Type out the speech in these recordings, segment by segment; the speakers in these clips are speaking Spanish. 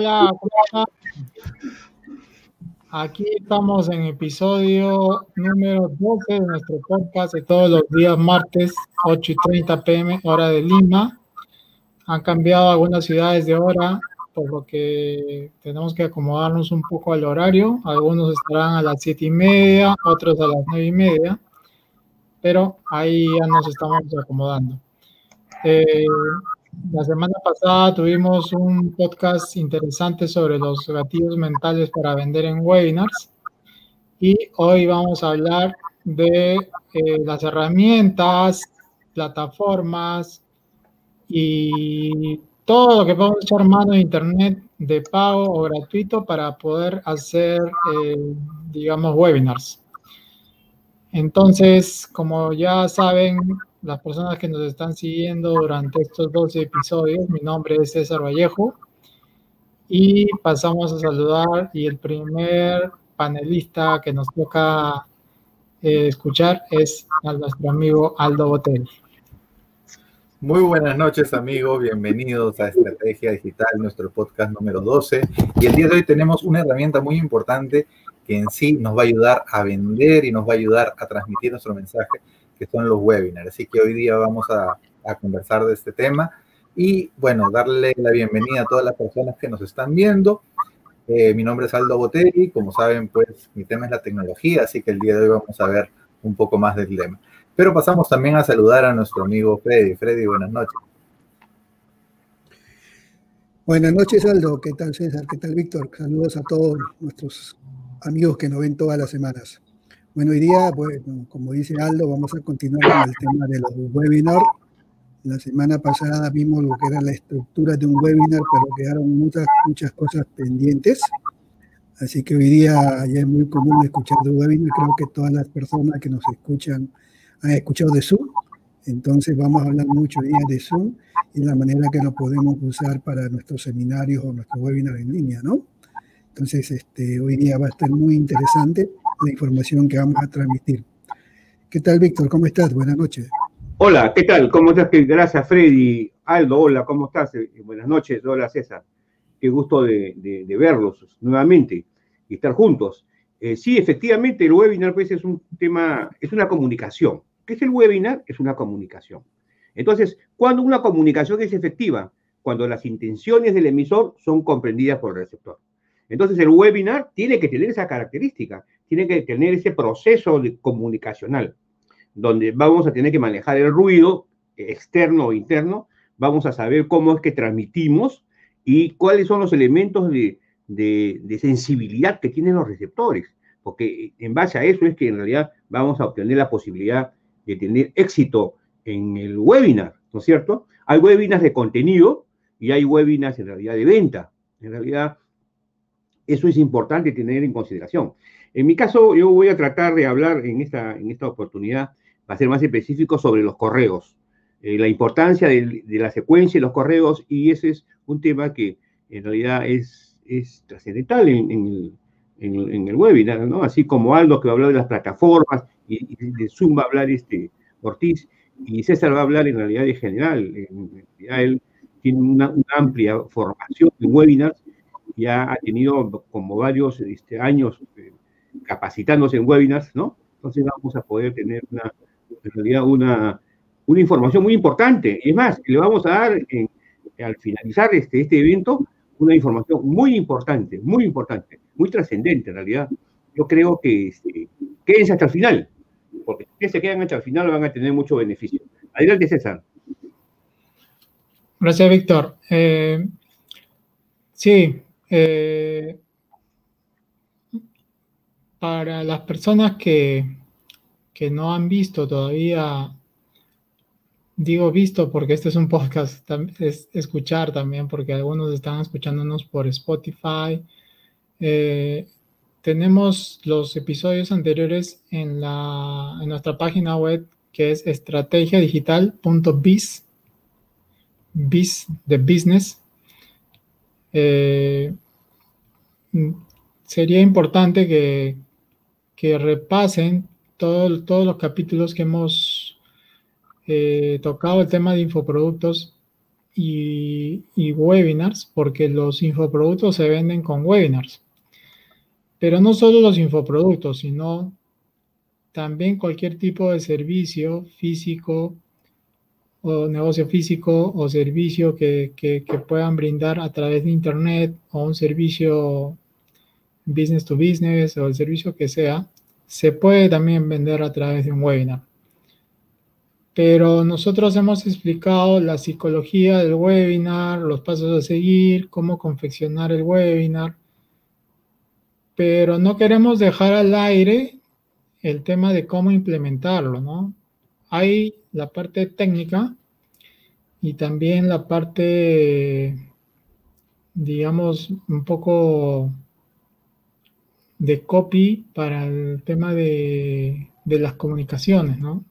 Hola, ¿cómo están? Aquí estamos en episodio número 12 de nuestro podcast de todos los días martes, 8 y 30 pm, hora de Lima. Han cambiado algunas ciudades de hora, por lo que tenemos que acomodarnos un poco al horario. Algunos estarán a las 7 y media, otros a las 9 y media, pero ahí ya nos estamos acomodando. Eh, la semana pasada tuvimos un podcast interesante sobre los gatillos mentales para vender en webinars y hoy vamos a hablar de eh, las herramientas, plataformas y todo lo que podemos echar mano en internet de pago o gratuito para poder hacer, eh, digamos, webinars. Entonces, como ya saben, las personas que nos están siguiendo durante estos 12 episodios. Mi nombre es César Vallejo y pasamos a saludar y el primer panelista que nos toca eh, escuchar es a nuestro amigo Aldo Botelli. Muy buenas noches amigos, bienvenidos a Estrategia Digital, nuestro podcast número 12. Y el día de hoy tenemos una herramienta muy importante que en sí nos va a ayudar a vender y nos va a ayudar a transmitir nuestro mensaje que son los webinars. Así que hoy día vamos a, conversar de este tema y bueno, darle la bienvenida a todas las personas que nos están viendo. Eh, mi nombre es Aldo Botelli, como saben, pues mi tema es la tecnología, así que el día de hoy vamos a ver un poco más del tema. Pero pasamos también a saludar a nuestro amigo Freddy. Freddy, buenas noches. Buenas noches, Aldo. ¿Qué tal, César? ¿Qué tal, Víctor? Saludos a todos nuestros amigos que nos ven todas las semanas. Bueno, hoy día, como dice Aldo, vamos a continuar con el tema de los webinars. La semana pasada vimos lo que era la estructura de un webinar, pero quedaron muchas, muchas cosas pendientes. Así que hoy día ya es muy común escuchar de webinar. Creo que todas las personas que nos escuchan han escuchado de Zoom. Entonces vamos a hablar mucho hoy día de Zoom y la manera que lo podemos usar para nuestros seminarios o nuestros webinars en línea, ¿no? Entonces, este, hoy día va a estar muy interesante la información que vamos a transmitir. ¿Qué tal, Víctor? ¿Cómo estás? Buenas noches. Hola, ¿qué tal? ¿Cómo estás? Gracias, Freddy. Aldo, hola, ¿cómo estás? Eh, buenas noches. Hola, César. Qué gusto de, verlos nuevamente y estar juntos. Eh, sí, efectivamente, el webinar pues, es un tema, es una comunicación. ¿Qué es el webinar? Es una comunicación. Entonces, cuando una comunicación es efectiva, cuando las intenciones del emisor son comprendidas por el receptor. Entonces, el webinar tiene que tener esa característica tiene que tener ese proceso comunicacional, donde vamos a tener que manejar el ruido externo o interno, vamos a saber cómo es que transmitimos y cuáles son los elementos de, sensibilidad que tienen los receptores, porque en base a eso es que en realidad vamos a obtener la posibilidad de tener éxito en el webinar, ¿no es cierto? Hay webinars de contenido y hay webinars en realidad de venta. En realidad, eso es importante tener en consideración. En mi caso, yo voy a tratar de hablar en esta, en esta oportunidad, para ser más específico, sobre los correos, eh, la importancia de, la secuencia de los correos, y ese es un tema que en realidad es, es trascendental en, el, webinar, ¿no? Así como Aldo que va a hablar de las plataformas, y, de Zoom va a hablar este Ortiz, y César va a hablar en realidad de general. En él tiene una, amplia formación en webinars, ya ha tenido como varios este, años eh, capacitándose en webinars, ¿no? Entonces vamos a poder tener una, en realidad una, una información muy importante. Es más, le vamos a dar al finalizar este, este evento una información muy importante, muy importante, muy trascendente en realidad. Yo creo que este, quédense hasta el final, porque si se quedan hasta el final van a tener mucho beneficio. Adelante, César. Gracias, Víctor. Eh, sí, eh, para las personas que, no han visto todavía, digo visto porque este es un podcast, es escuchar también porque algunos están escuchándonos por Spotify. Eh, tenemos los episodios anteriores en, la, en nuestra página web que es estrategiadigital.biz, biz de business. Eh, sería importante que, que repasen todos los capítulos que hemos eh, tocado el tema de infoproductos y, y webinars, porque los infoproductos se venden con webinars. Pero no solo los infoproductos, sino también cualquier tipo de servicio físico o negocio físico o servicio que, puedan brindar a través de Internet o un servicio business to business o el servicio que sea, se puede también vender a través de un webinar. Pero nosotros hemos explicado la psicología del webinar, los pasos a seguir, cómo confeccionar el webinar, pero no queremos dejar al aire el tema de cómo implementarlo, ¿no? Hay la parte técnica y también la parte, digamos, un poco de copy para el tema de, las comunicaciones, ¿no?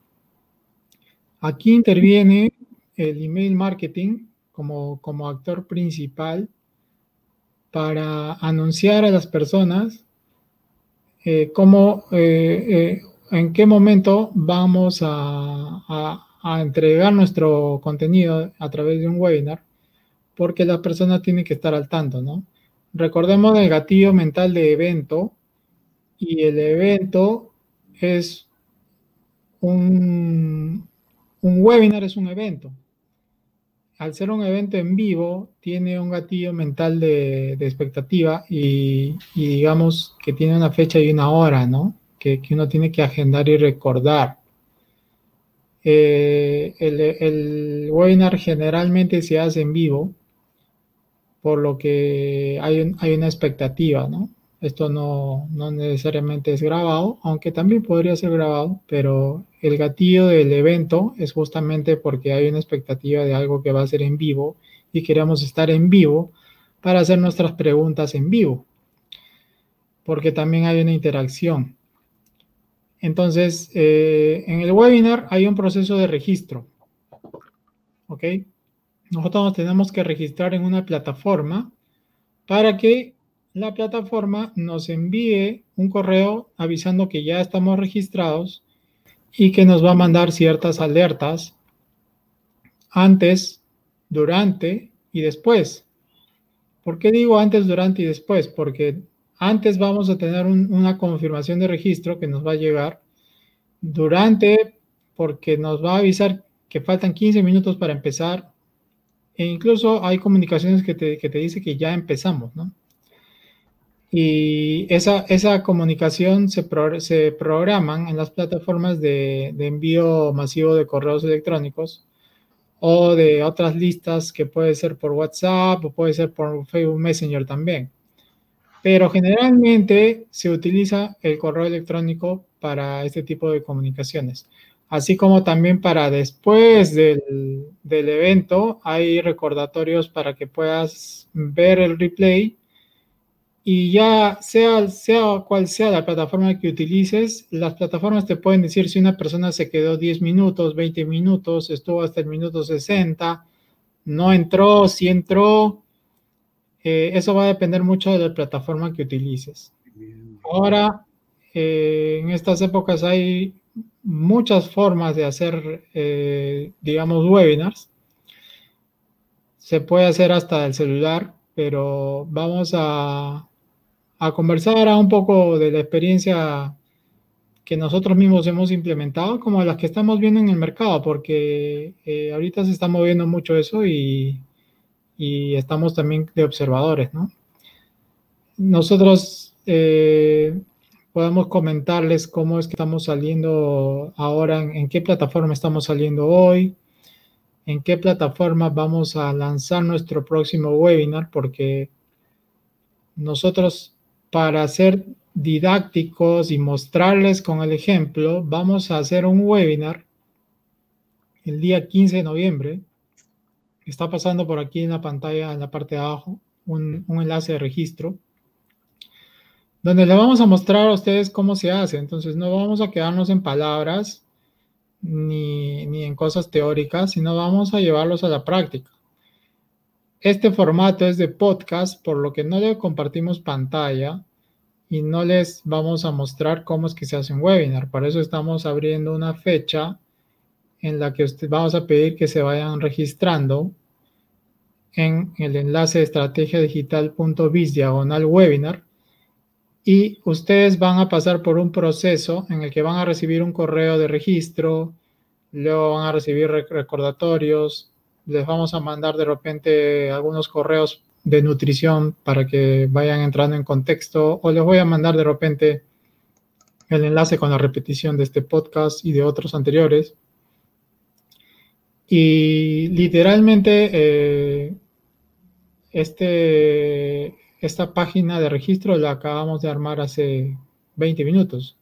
Aquí interviene el email marketing como, como actor principal para anunciar a las personas eh, cómo, eh, eh, en qué momento vamos a, entregar nuestro contenido a través de un webinar, porque las personas tienen que estar al tanto, ¿no? Recordemos el gatillo mental de evento, y el evento es un, un webinar, es un evento. Al ser un evento en vivo, tiene un gatillo mental de, expectativa y, digamos que tiene una fecha y una hora, ¿no? Que, uno tiene que agendar y recordar. Eh, el, webinar generalmente se hace en vivo, por lo que hay, hay una expectativa, ¿no? Esto no, necesariamente es grabado, aunque también podría ser grabado, pero el gatillo del evento es justamente porque hay una expectativa de algo que va a ser en vivo y queremos estar en vivo para hacer nuestras preguntas en vivo, porque también hay una interacción. Entonces, eh, en el webinar hay un proceso de registro. ¿Ok? Nosotros tenemos que registrar en una plataforma para que la plataforma nos envíe un correo avisando que ya estamos registrados y que nos va a mandar ciertas alertas antes, durante y después. ¿Por qué digo antes, durante y después? Porque antes vamos a tener una confirmación de registro que nos va a llegar. Durante, porque nos va a avisar que faltan 15 minutos para empezar. E incluso hay comunicaciones que te, que te dice que ya empezamos, ¿no? Y esa, esa comunicación se, se programan en las plataformas de, de, envío masivo de correos electrónicos o de otras listas que puede ser por WhatsApp o puede ser por Facebook Messenger también. Pero generalmente se utiliza el correo electrónico para este tipo de comunicaciones. Así como también para después del, del evento hay recordatorios para que puedas ver el replay y ya sea, sea cual sea la plataforma que utilices, las plataformas te pueden decir si una persona se quedó 10 minutos, 20 minutos, estuvo hasta el minuto 60, no entró, si entró. Eh, eso va a depender mucho de la plataforma que utilices. Ahora, eh, en estas épocas hay muchas formas de hacer, eh, digamos, webinars. Se puede hacer hasta el celular, pero vamos a, a conversar a un poco de la experiencia que nosotros mismos hemos implementado, como las que estamos viendo en el mercado, porque eh, ahorita se está moviendo mucho eso y, y, estamos también de observadores, ¿no? Nosotros eh, podemos comentarles cómo es que estamos saliendo ahora, en, en qué plataforma estamos saliendo hoy, en qué plataforma vamos a lanzar nuestro próximo webinar, porque nosotros para ser didácticos y mostrarles con el ejemplo, vamos a hacer un webinar el día 15 de noviembre. Está pasando por aquí en la pantalla, en la parte de abajo, un, enlace de registro, donde le vamos a mostrar a ustedes cómo se hace. Entonces, no vamos a quedarnos en palabras ni, ni en cosas teóricas, sino vamos a llevarlos a la práctica. Este formato es de podcast, por lo que no le compartimos pantalla y no les vamos a mostrar cómo es que se hace un webinar. Por eso estamos abriendo una fecha en la que usted, vamos a pedir que se vayan registrando en el enlace estrategiadigital.biz diagonal webinar y ustedes van a pasar por un proceso en el que van a recibir un correo de registro, luego van a recibir recordatorios, les vamos a mandar de repente algunos correos de nutrición para que vayan entrando en contexto o les voy a mandar de repente el enlace con la repetición de este podcast y de otros anteriores. Y literalmente eh, este, esta página de registro la acabamos de armar hace 20 minutos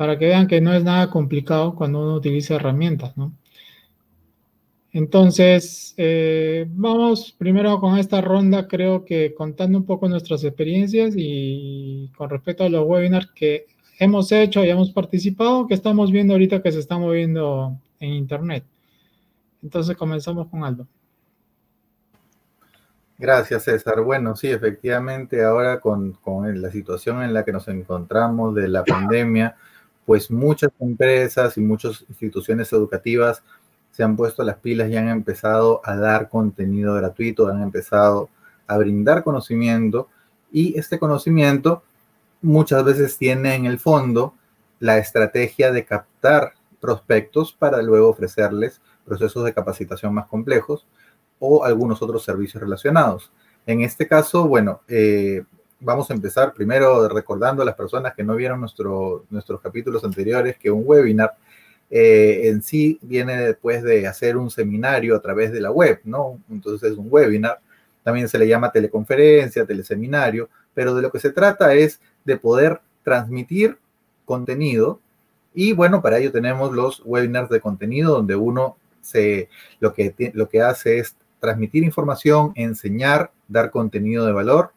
para que vean que no es nada complicado cuando uno utiliza herramientas. Entonces, eh, vamos primero con esta ronda, creo que contando un poco nuestras experiencias y con respecto a los webinars que hemos hecho y hemos participado, que estamos viendo ahorita que se está moviendo en Internet. Entonces, comenzamos con Aldo. Gracias, César. Bueno, sí, efectivamente, ahora con, con la situación en la que nos encontramos de la pandemia, pues muchas empresas y muchas instituciones educativas se han puesto las pilas y han empezado a dar contenido gratuito, han empezado a brindar conocimiento y este conocimiento muchas veces tiene en el fondo la estrategia de captar prospectos para luego ofrecerles procesos de capacitación más complejos o algunos otros servicios relacionados. En este caso, bueno, eh, vamos a empezar primero recordando a las personas que no vieron nuestro, nuestros capítulos anteriores que un webinar eh, en sí viene después de hacer un seminario a través de la web, ¿no? Entonces es un webinar, también se le llama teleconferencia, teleseminario, pero de lo que se trata es de poder transmitir contenido y bueno, para ello tenemos los webinars de contenido donde uno se, lo, que, lo que hace es transmitir información, enseñar, dar contenido de valor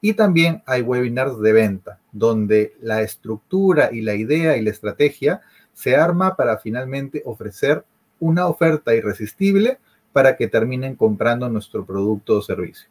y también hay webinars de venta, donde la estructura y la idea y la estrategia se arma para finalmente ofrecer una oferta irresistible para que terminen comprando nuestro producto o servicio.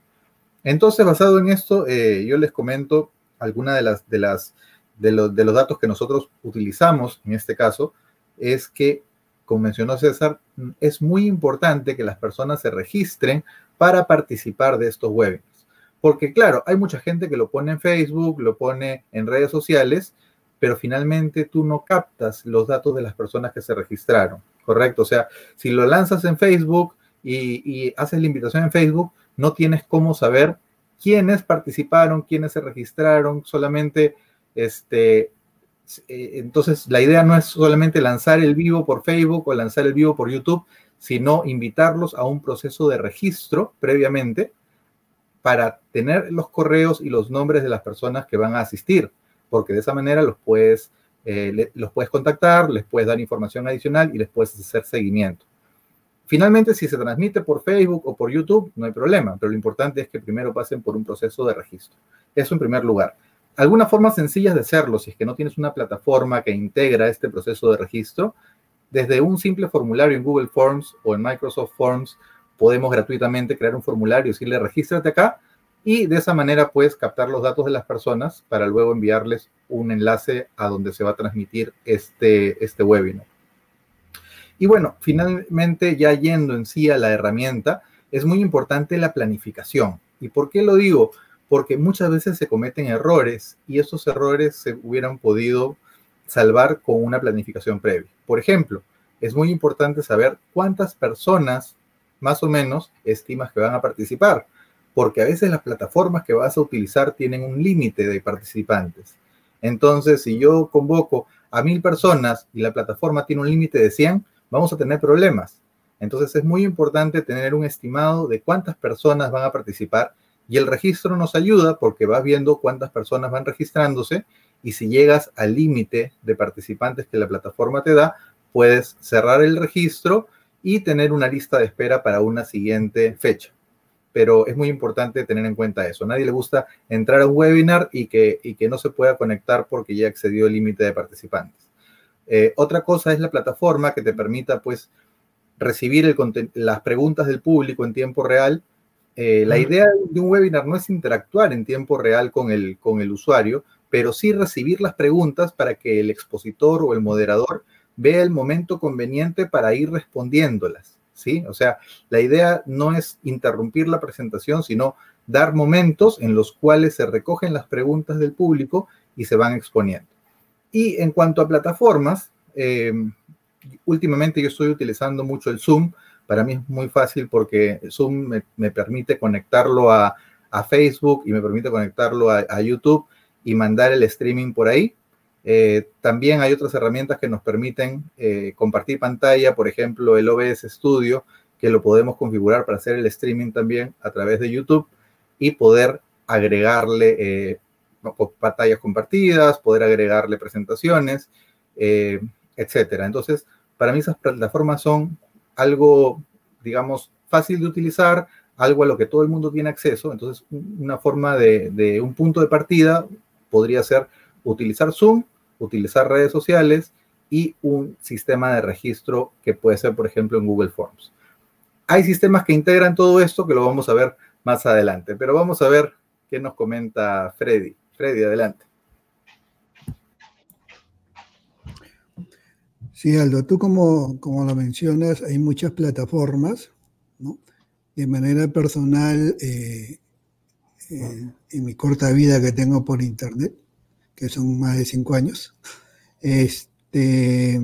Entonces, basado en esto, eh, yo les comento algunas de las, de las de, de los datos que nosotros utilizamos en este caso, es que, como mencionó César, es muy importante que las personas se registren para participar de estos webinars. Porque claro, hay mucha gente que lo pone en Facebook, lo pone en redes sociales, pero finalmente tú no captas los datos de las personas que se registraron, ¿correcto? O sea, si lo lanzas en Facebook y, haces la invitación en Facebook, no tienes cómo saber quiénes participaron, quiénes se registraron, solamente este... Eh, entonces, la idea no es solamente lanzar el vivo por Facebook o lanzar el vivo por YouTube, sino invitarlos a un proceso de registro previamente para tener los correos y los nombres de las personas que van a asistir, porque de esa manera los puedes, eh, los puedes contactar, les puedes dar información adicional y les puedes hacer seguimiento. Finalmente, si se transmite por Facebook o por YouTube, no hay problema, pero lo importante es que primero pasen por un proceso de registro. Eso en primer lugar. Algunas formas sencillas de hacerlo, si es que no tienes una plataforma que integra este proceso de registro, desde un simple formulario en Google Forms o en Microsoft Forms podemos gratuitamente crear un formulario y decirle regístrate acá y de esa manera puedes captar los datos de las personas para luego enviarles un enlace a donde se va a transmitir este, este webinar. Y bueno, finalmente ya yendo en sí a la herramienta, es muy importante la planificación. ¿Y por qué lo digo? Porque muchas veces se cometen errores y esos errores se hubieran podido salvar con una planificación previa. Por ejemplo, es muy importante saber cuántas personas más o menos estimas que van a participar, porque a veces las plataformas que vas a utilizar tienen un límite de participantes. Entonces, si yo convoco a mil personas y la plataforma tiene un límite de 100, vamos a tener problemas. Entonces, es muy importante tener un estimado de cuántas personas van a participar y el registro nos ayuda porque vas viendo cuántas personas van registrándose y si llegas al límite de participantes que la plataforma te da, puedes cerrar el registro y tener una lista de espera para una siguiente fecha. Pero es muy importante tener en cuenta eso. A nadie le gusta entrar a un webinar y que, y que no se pueda conectar porque ya excedió el límite de participantes. Eh, otra cosa es la plataforma que te permita pues recibir las preguntas del público en tiempo real. Eh, la idea de un webinar no es interactuar en tiempo real con el, con el usuario, pero sí recibir las preguntas para que el expositor o el moderador vea el momento conveniente para ir respondiéndolas, ¿sí? O sea, la idea no es interrumpir la presentación, sino dar momentos en los cuales se recogen las preguntas del público y se van exponiendo. Y en cuanto a plataformas, eh, últimamente yo estoy utilizando mucho el Zoom. Para mí es muy fácil porque Zoom me, permite conectarlo a, Facebook y me permite conectarlo a, YouTube y mandar el streaming por ahí. Eh, también hay otras herramientas que nos permiten eh, compartir pantalla, por ejemplo, el OBS Studio, que lo podemos configurar para hacer el streaming también a través de YouTube y poder agregarle eh, pantallas compartidas, poder agregarle presentaciones, etcétera. Entonces, para mí esas plataformas son algo, digamos, fácil de utilizar, algo a lo que todo el mundo tiene acceso. Entonces, una forma de, de un punto de partida podría ser utilizar Zoom, utilizar redes sociales y un sistema de registro que puede ser, por ejemplo, en Google Forms. Hay sistemas que integran todo esto que lo vamos a ver más adelante. Pero vamos a ver qué nos comenta Freddy. Freddy, adelante. Sí, Aldo, tú como, como lo mencionas, hay muchas plataformas. De manera personal, eh, eh, en mi corta vida que tengo por internet, que son más de cinco años, este,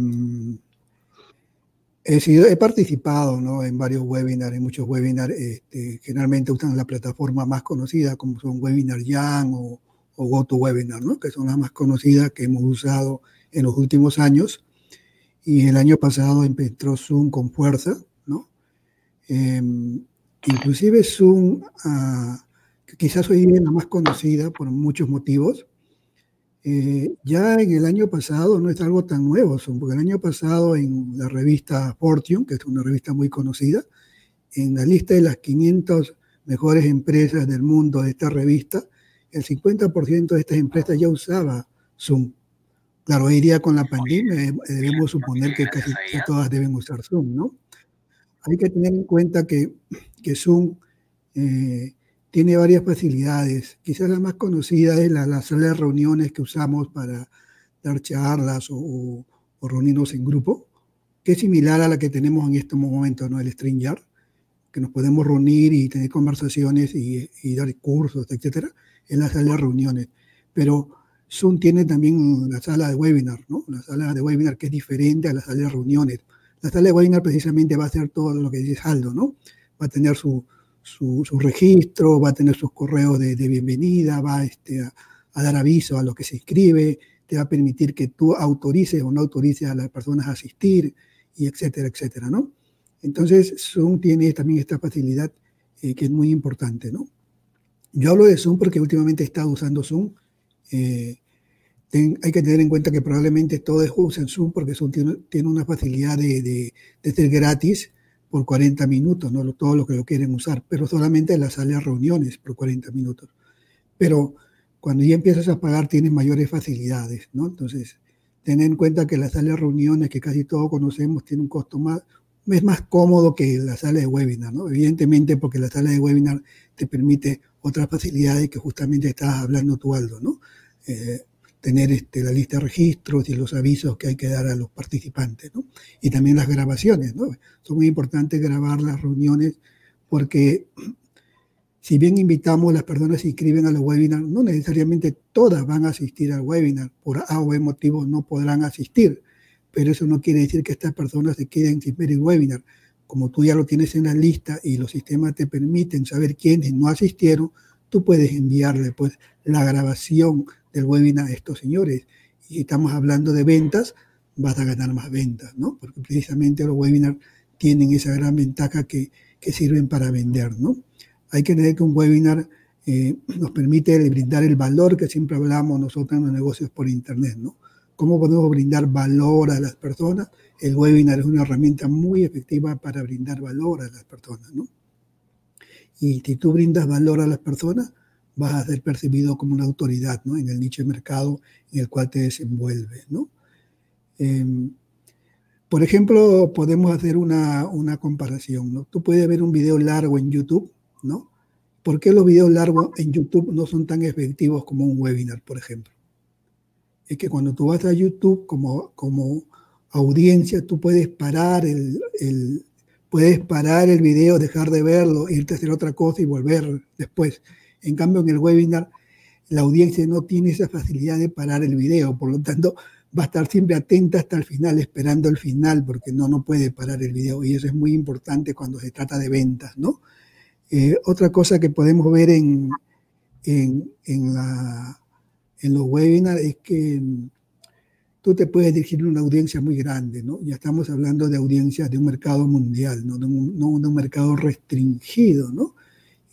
He, sido, he participado ¿no? en varios webinars, en muchos webinars. Este, generalmente usan la plataforma más conocida, como son Webinar Jam o, o GoToWebinar, ¿no? que son las más conocidas que hemos usado en los últimos años. Y el año pasado empezó Zoom con fuerza. ¿no? Em, inclusive Zoom, ah, quizás hoy día es la más conocida por muchos motivos, eh, ya en el año pasado no es algo tan nuevo, porque el año pasado en la revista Fortune, que es una revista muy conocida, en la lista de las 500 mejores empresas del mundo de esta revista, el 50% de estas empresas ya usaba Zoom. Claro, hoy día con la pandemia eh, debemos suponer que casi todas deben usar Zoom, ¿no? Hay que tener en cuenta que, que Zoom eh, tiene varias facilidades. Quizás la más conocida es la, sala de reuniones que usamos para dar charlas o, reunirnos en grupo, que es similar a la que tenemos en este momento, ¿no? El StreamYard, que nos podemos reunir y tener conversaciones y, dar cursos, etcétera, en la sala de reuniones. Pero Zoom tiene también la sala de webinar, ¿no? La sala de webinar que es diferente a la sala de reuniones. La sala de webinar precisamente va a hacer todo lo que dice Aldo, ¿no? Va a tener su, su, registro, va a tener sus correos de, bienvenida, va este, a, dar aviso a lo que se inscribe, te va a permitir que tú autorices o no autorices a las personas a asistir, y etcétera, etcétera, ¿no? Entonces, Zoom tiene también esta facilidad eh, que es muy importante, ¿no? Yo hablo de Zoom porque últimamente he estado usando Zoom. Eh, hay que tener en cuenta que probablemente todos usen Zoom porque Zoom tiene, una facilidad de, ser gratis por 40 minutos, no todo lo que lo quieren usar, pero solamente las sala de reuniones por 40 minutos. Pero cuando ya empiezas a pagar tienes mayores facilidades, ¿no? Entonces, ten en cuenta que la sala de reuniones que casi todos conocemos tiene un costo más, es más cómodo que la sala de webinar, ¿no? Evidentemente porque la sala de webinar te permite otras facilidades que justamente estabas hablando tú, Aldo, ¿no? Eh, tener este, la lista de registros y los avisos que hay que dar a los participantes. Y también las grabaciones, ¿no? Son muy importantes grabar las reuniones porque si bien invitamos a las personas que inscriben a los webinars, no necesariamente todas van a asistir al webinar, por A o B motivo no podrán asistir, pero eso no quiere decir que estas personas se queden sin ver el webinar. Como tú ya lo tienes en la lista y los sistemas te permiten saber quiénes no asistieron, tú puedes enviarle pues la grabación del webinar estos señores. Y si estamos hablando de ventas, vas a ganar más ventas, ¿no? Porque precisamente los webinars tienen esa gran ventaja que, que sirven para vender, ¿no? Hay que tener que un webinar eh, nos permite brindar el valor que siempre hablamos nosotros en los negocios por Internet, ¿no? ¿Cómo podemos brindar valor a las personas? El webinar es una herramienta muy efectiva para brindar valor a las personas, ¿no? Y si tú brindas valor a las personas, vas a ser percibido como una autoridad ¿no? en el nicho de mercado en el cual te desenvuelves. ¿no? Em, por ejemplo, podemos hacer una, una, comparación. ¿no? Tú puedes ver un video largo en YouTube, ¿no? ¿Por qué los videos largos en YouTube no son tan efectivos como un webinar, por ejemplo? Es que cuando tú vas a YouTube como, como audiencia, tú puedes parar el, el puedes parar el video, dejar de verlo, irte a hacer otra cosa y volver después. En cambio, en el webinar, la audiencia no tiene esa facilidad de parar el video, por lo tanto, va a estar siempre atenta hasta el final, esperando el final, porque no, no puede parar el video. Y eso es muy importante cuando se trata de ventas, ¿no? Eh, otra cosa que podemos ver en, en, en, la, en los webinars es que tú te puedes dirigir a una audiencia muy grande, ¿no? Ya estamos hablando de audiencias de un mercado mundial, no de un, no de un mercado restringido, ¿no?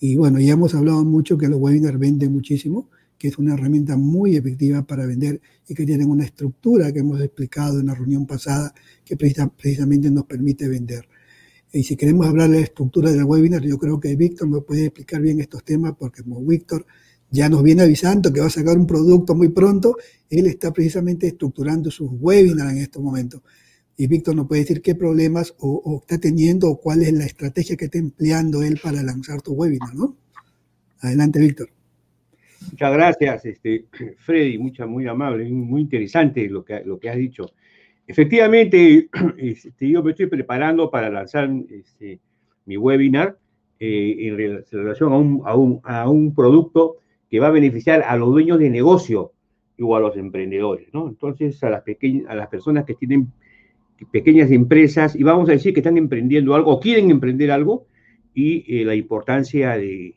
Y bueno, ya hemos hablado mucho que los webinars venden muchísimo, que es una herramienta muy efectiva para vender y que tienen una estructura que hemos explicado en la reunión pasada que precisamente nos permite vender. Y si queremos hablar de la estructura del webinar, yo creo que Víctor nos puede explicar bien estos temas porque como Víctor ya nos viene avisando que va a sacar un producto muy pronto. Él está precisamente estructurando sus webinars en estos momentos. Y Víctor nos puede decir qué problemas o, está teniendo o cuál es la estrategia que está empleando él para lanzar tu webinar, ¿no? Adelante, Víctor. Muchas gracias, este, Freddy, mucha, muy amable, muy interesante lo que, lo que has dicho. Efectivamente, este, yo me estoy preparando para lanzar este, mi webinar eh, en relación a un, a, un, a un producto que va a beneficiar a los dueños de negocio o a los emprendedores, ¿no? Entonces, a las, pequeñas, a las personas que tienen pequeñas empresas y vamos a decir que están emprendiendo algo o quieren emprender algo y eh, la importancia de,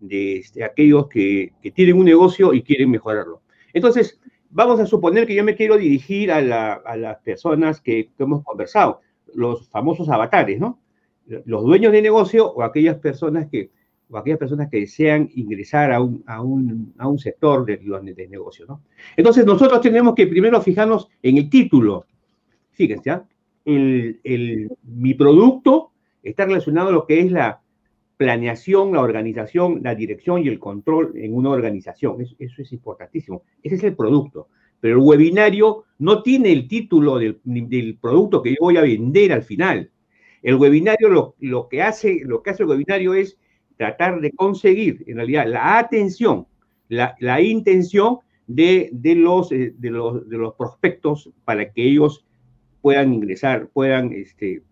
de este, aquellos que, tienen un negocio y quieren mejorarlo. Entonces, vamos a suponer que yo me quiero dirigir a, la, a las personas que, que, hemos conversado, los famosos avatares, ¿no? Los dueños de negocio o aquellas personas que o aquellas personas que desean ingresar a un, a un, a un sector de, de negocio. ¿no? Entonces, nosotros tenemos que primero fijarnos en el título. Fíjense, mi producto está relacionado a lo que es la planeación, la organización, la dirección y el control en una organización. Eso, es importantísimo. Ese es el producto. Pero el webinario no tiene el título del, producto que yo voy a vender al final. El webinario lo, que hace, lo que hace el webinario es tratar de conseguir, en realidad, la atención, la, intención eh, de los prospectos para que ellos puedan ingresar, puedan, este,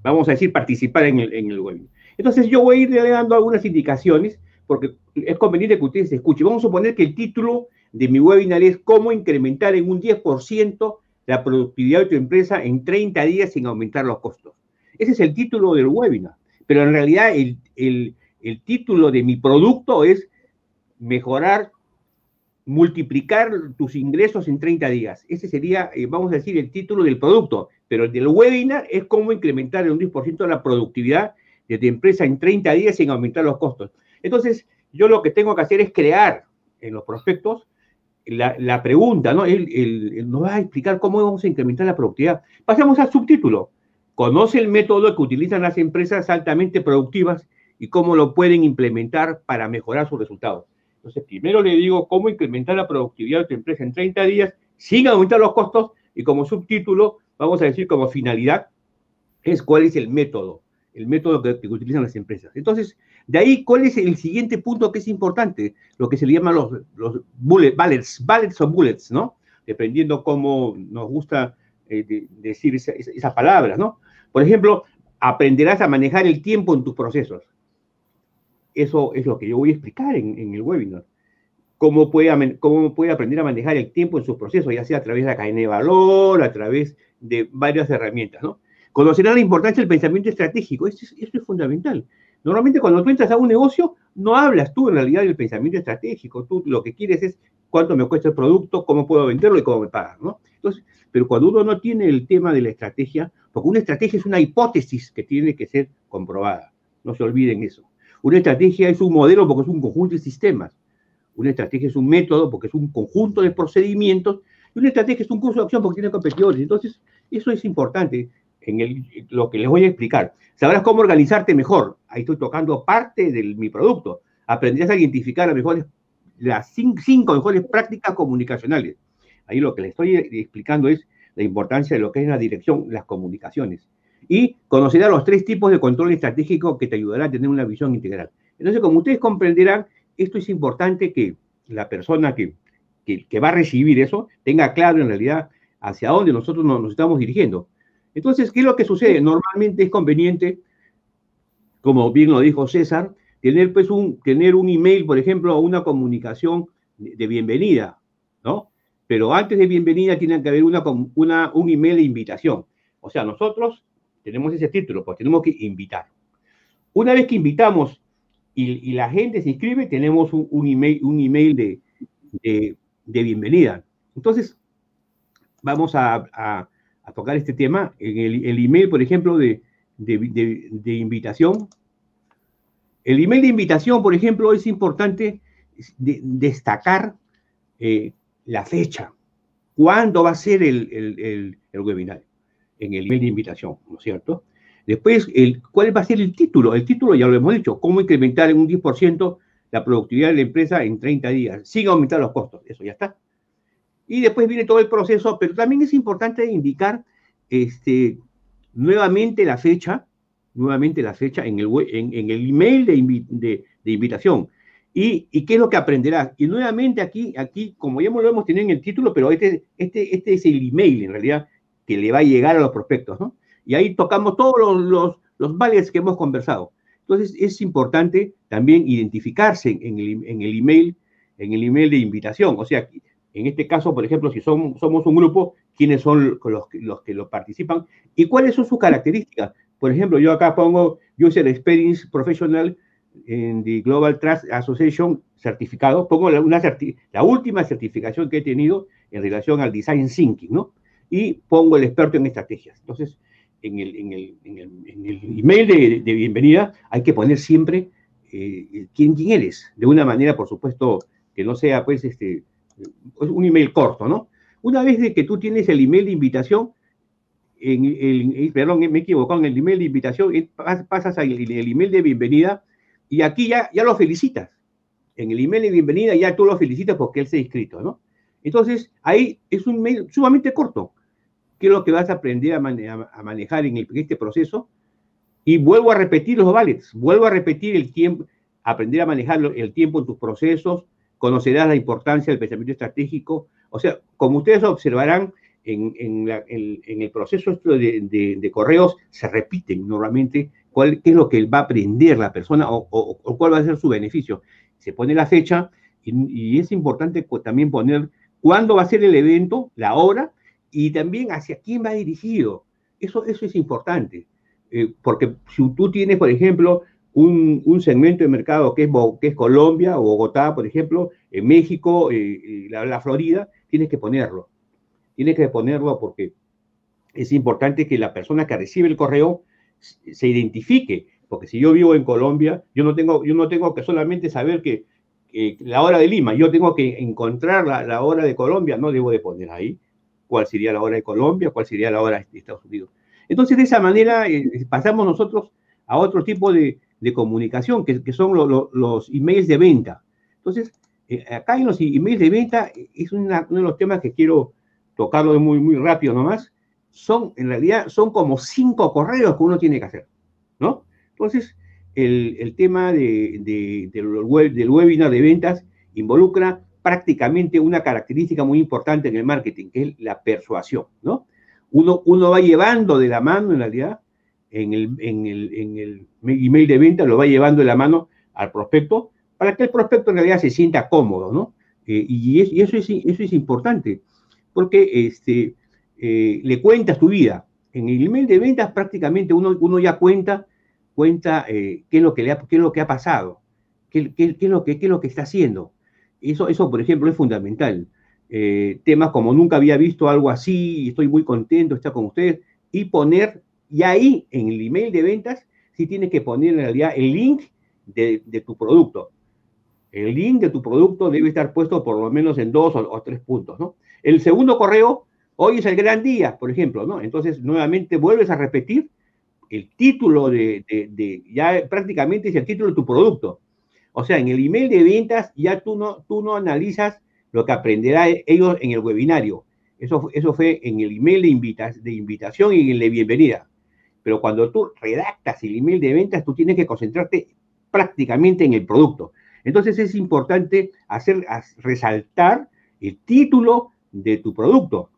vamos a decir, participar en el, en el webinar. Entonces yo voy a ir dando algunas indicaciones porque es conveniente que ustedes escuchen. Vamos a suponer que el título de mi webinar es cómo incrementar en un 10% la productividad de tu empresa en 30 días sin aumentar los costos. Ese es el título del webinar pero en realidad el, el, el título de mi producto es mejorar, multiplicar tus ingresos en 30 días. Ese sería, eh, vamos a decir, el título del producto, pero el del webinar es cómo incrementar en un 10% la productividad de tu empresa en 30 días sin aumentar los costos. Entonces, yo lo que tengo que hacer es crear en los prospectos la, pregunta, ¿no? Él, él, nos va a explicar cómo vamos a incrementar la productividad. Pasamos al subtítulo. Conoce el método que utilizan las empresas altamente productivas y cómo lo pueden implementar para mejorar sus resultados. Entonces, primero le digo cómo incrementar la productividad de tu empresa en 30 días sin aumentar los costos y como subtítulo, vamos a decir como finalidad, es cuál es el método, el método que, que utilizan las empresas. Entonces, de ahí, ¿cuál es el siguiente punto que es importante? Lo que se le llama los, los bullet, bullets, bullets o bullets, ¿no? Dependiendo cómo nos gusta eh, de, decir esa, esa, ¿no? Por ejemplo, aprenderás a manejar el tiempo en tus procesos. Eso es lo que yo voy a explicar en, el webinar. Cómo puede, cómo puede aprender a manejar el tiempo en sus procesos, ya sea a través de la cadena de valor, a través de varias herramientas, ¿no? Conocerá la importancia del pensamiento estratégico. Esto es, esto es fundamental. Normalmente cuando tú entras a un negocio, no hablas tú en realidad del pensamiento estratégico. Tú lo que quieres es cuánto me cuesta el producto, cómo puedo venderlo y cómo me pagan, ¿no? Entonces, pero cuando uno no tiene el tema de la estrategia, porque una estrategia es una hipótesis que tiene que ser comprobada, no se olviden eso. Una estrategia es un modelo porque es un conjunto de sistemas. Una estrategia es un método porque es un conjunto de procedimientos. Y una estrategia es un curso de acción porque tiene competidores. Entonces, eso es importante en el, lo que les voy a explicar. Sabrás cómo organizarte mejor. Ahí estoy tocando parte de mi producto. Aprenderás a identificar las mejores, las cinco mejores prácticas comunicacionales. Ahí lo que les estoy explicando es la importancia de lo que es la dirección, las comunicaciones. Y conocerá los tres tipos de control estratégico que te ayudará a tener una visión integral. Entonces, como ustedes comprenderán, esto es importante que la persona que, que, va a recibir eso tenga claro en realidad hacia dónde nosotros nos, nos estamos dirigiendo. Entonces, ¿qué es lo que sucede? Normalmente es conveniente, como bien lo dijo César, tener pues un, tener un email, por ejemplo, o una comunicación de bienvenida, ¿no? Pero antes de bienvenida tiene que haber una, una, un email de invitación. O sea, nosotros tenemos ese título, pues tenemos que invitar. Una vez que invitamos y, la gente se inscribe, tenemos un, email, un email de, de, bienvenida. Entonces, vamos a, tocar este tema. En el, email, por ejemplo, de, de, invitación. El email de invitación, por ejemplo, es importante destacar eh, la fecha. ¿Cuándo va a ser el, el, el, webinar? En el email de invitación, ¿no es cierto? Después, el, ¿cuál va a ser el título? El título ya lo hemos dicho, cómo incrementar en un 10% la productividad de la empresa en 30 días, sin aumentar los costos, eso ya está. Y después viene todo el proceso, pero también es importante indicar este, nuevamente la fecha, nuevamente la fecha en el, en, en el email de, de, invitación. Y, y, qué es lo que aprenderás. Y nuevamente aquí, aquí como ya lo hemos tenido en el título, pero este, este, este es el email en realidad que le va a llegar a los prospectos, ¿no? Y ahí tocamos todos los, los, los vales que hemos conversado. Entonces es importante también identificarse en el, en el email, en el email de invitación. O sea, en este caso, por ejemplo, si somos, somos un grupo, quiénes son los, los que lo participan y cuáles son sus características. Por ejemplo, yo acá pongo User Experience Professional en the Global Trust Association certificado, pongo la, una la última certificación que he tenido en relación al Design Thinking, ¿no? Y pongo el experto en estrategias. Entonces, en el, en el, en el, en el email de, bienvenida hay que poner siempre eh, quién, quién eres, de una manera, por supuesto, que no sea, pues, este, un email corto, ¿no? Una vez de que tú tienes el email de invitación, en el, perdón, me he equivocado, en el email de invitación, pasas al el email de bienvenida y aquí ya, ya lo felicitas. En el email de bienvenida ya tú lo felicitas porque él se ha inscrito, ¿no? Entonces, ahí es un mail sumamente corto. ¿Qué es lo que vas a aprender a, manejar en, este proceso? Y vuelvo a repetir los vales, vuelvo a repetir el tiempo, aprender a manejar el tiempo en tus procesos, conocerás la importancia del pensamiento estratégico. O sea, como ustedes observarán, en, el proceso de, de, correos se repiten normalmente cuál, qué es lo que va a aprender la persona o, cuál va a ser su beneficio. Se pone la fecha y, es importante también poner cuándo va a ser el evento, la hora y también hacia quién va dirigido. Eso, eso es importante, eh, porque si tú tienes, por ejemplo, un, un, segmento de mercado que es, que es Colombia o Bogotá, por ejemplo, en México, eh, la, la, Florida, tienes que ponerlo. Tienes que ponerlo porque es importante que la persona que recibe el correo se identifique, porque si yo vivo en Colombia, yo no tengo, yo no tengo que solamente saber que, la hora de Lima, yo tengo que encontrar la, la, hora de Colombia, no debo de poner ahí cuál sería la hora de Colombia, cuál sería la hora de Estados Unidos. Entonces, de esa manera eh, pasamos nosotros a otro tipo de, de comunicación, que, que son lo, lo, los emails de venta. Entonces, eh, acá en los emails de venta es una, uno de los temas que quiero tocarlo muy, muy rápido nomás, son, en realidad, son como cinco correos que uno tiene que hacer, ¿no? Entonces, el, tema de, de, de web, del webinar de ventas involucra prácticamente una característica muy importante en el marketing, que es la persuasión, ¿no? Uno, uno va llevando de la mano, en realidad, en el, en, el, en el email de venta, lo va llevando de la mano al prospecto para que el prospecto en realidad se sienta cómodo, ¿no? Eh, y, eso, es, eso es importante, porque este, eh, le cuentas tu vida. En el email de ventas prácticamente uno, uno ya cuenta, cuenta eh, qué, es lo que le ha, es lo que ha pasado, qué, es, lo que, es lo que está haciendo. Eso, eso por ejemplo, es fundamental. Eh, temas como nunca había visto algo así, estoy muy contento estar con ustedes, y poner, y ahí en el email de ventas, sí tienes que poner en realidad el link de, de tu producto. El link de tu producto debe estar puesto por lo menos en dos o, o tres puntos, ¿no? El segundo correo Hoy es el gran día, por ejemplo, ¿no? Entonces, nuevamente vuelves a repetir el título de, ya prácticamente es el título de tu producto. O sea, en el email de ventas ya tú no, tú no analizas lo que aprenderá ellos en el webinario. Eso, eso fue en el email de, de invitación y en el de bienvenida. Pero cuando tú redactas el email de ventas, tú tienes que concentrarte prácticamente en el producto. Entonces es importante hacer, resaltar el título de tu producto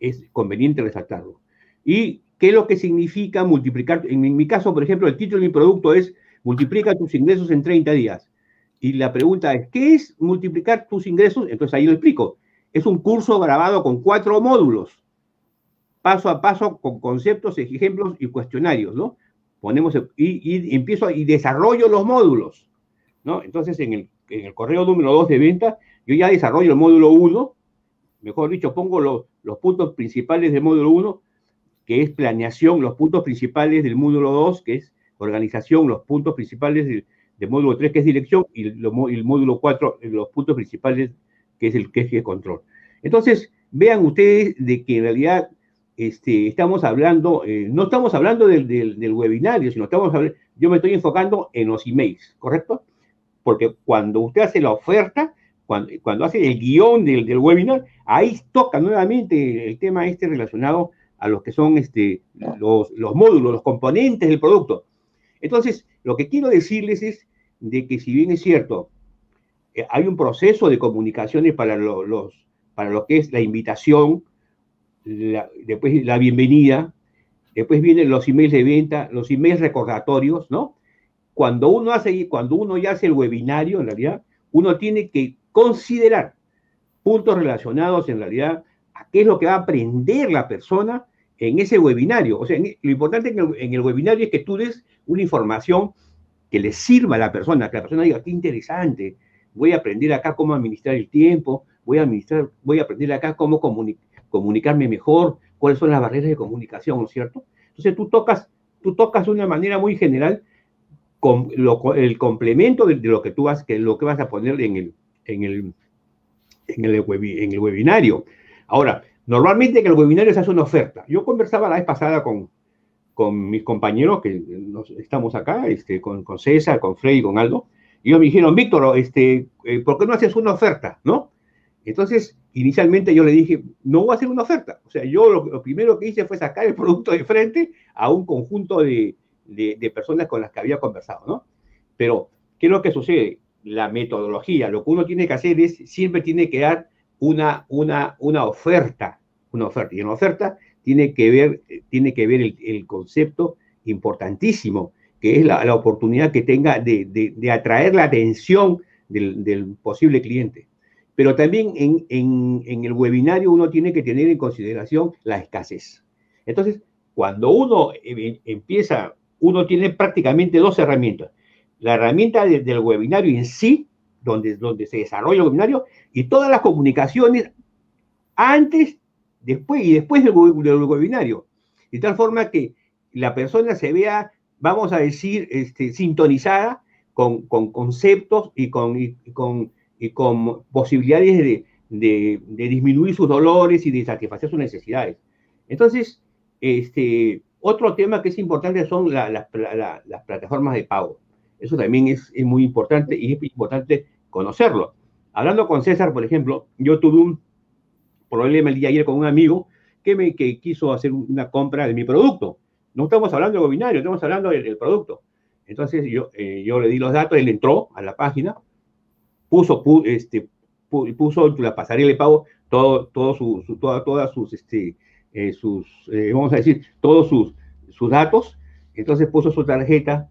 es conveniente resaltarlo. Y ¿Qué es lo que significa multiplicar? En mi caso, por ejemplo, el título de mi producto es multiplica tus ingresos en 30 días. Y la pregunta es, ¿qué es multiplicar tus ingresos? Entonces ahí lo explico. Es un curso grabado con cuatro módulos, paso a paso, con conceptos, ejemplos y cuestionarios, ¿no? Ponemos, y, empiezo y desarrollo los módulos, ¿no? Entonces en el, en el correo número 2 de venta, yo ya desarrollo el módulo 1, mejor dicho, pongo los, los puntos principales del módulo 1, que es planeación, los puntos principales del módulo 2, que es organización, los puntos principales del, módulo 3, que es dirección, y el, módulo 4, los puntos principales, que es el que es control. Entonces, vean ustedes de que en realidad este, estamos hablando, eh, no estamos hablando del, del, webinario, sino estamos hablando, yo me estoy enfocando en los emails, ¿correcto? Porque cuando usted hace la oferta, cuando, cuando hace el guion del, del webinar, ahí toca nuevamente el tema este relacionado a los que son este, los, los módulos, los componentes del producto. Entonces, lo que quiero decirles es de que si bien es cierto, eh, hay un proceso de comunicaciones para, los, para lo que es la invitación, después la bienvenida, después vienen los emails de venta, los emails recordatorios, ¿no? Cuando uno hace, cuando uno ya hace el webinario, en realidad, uno tiene que considerar puntos relacionados, en realidad, a qué es lo que va a aprender la persona en ese webinario. O sea, lo importante en el, webinario es que tú des una información que le sirva a la persona, que la persona diga, qué interesante, voy a aprender acá cómo administrar el tiempo, voy a, administrar, voy a aprender acá cómo comunicarme mejor, cuáles son las barreras de comunicación, ¿no es cierto? Entonces tú tocas, tú tocas de una manera muy general con el complemento de, lo que tú vas, que lo que vas a poner en el, en el, en el, en el webinario. Ahora, Normalmente en el webinario se hace una oferta. Yo conversaba la vez pasada con, con mis compañeros que nos, estamos acá, este, con, con, César, con Freddy, con Aldo, y ellos me dijeron, Víctor, este, eh, ¿por qué no haces una oferta? ¿No? Entonces, inicialmente yo le dije, no voy a hacer una oferta. O sea, yo lo, primero que hice fue sacar el producto de frente a un conjunto de, de, de, personas con las que había conversado, ¿no? Pero, ¿qué es lo que sucede? La metodología, lo que uno tiene que hacer es, siempre tiene que dar una, una, una oferta, una oferta. Y en la oferta tiene que ver, tiene que ver el, concepto importantísimo, que es la, oportunidad que tenga de, atraer la atención del, posible cliente. Pero también en, en, el webinario uno tiene que tener en consideración la escasez. Entonces, cuando uno em, empieza, uno tiene prácticamente dos herramientas. La herramienta del webinario en sí, donde, donde se desarrolla el webinario, y todas las comunicaciones antes, después y después del, webinario. De tal forma que la persona se vea, vamos a decir, este, sintonizada con, conceptos y con, con, con posibilidades de, de, disminuir sus dolores y de satisfacer sus necesidades. Entonces, este, otro tema que es importante son las plataformas de pago. Eso también es, es, muy importante y es importante conocerlo. Hablando con César, por ejemplo, yo tuve un problema el día ayer con un amigo que me que quiso hacer una compra de mi producto. No estamos hablando de binario, estamos hablando del, producto. Entonces yo, eh, yo le di los datos, él entró a la página, puso, este, puso la pasarela de pago, todo, todo su, todas sus, este, eh, sus eh, vamos a decir, todos sus, sus datos. Entonces puso su tarjeta,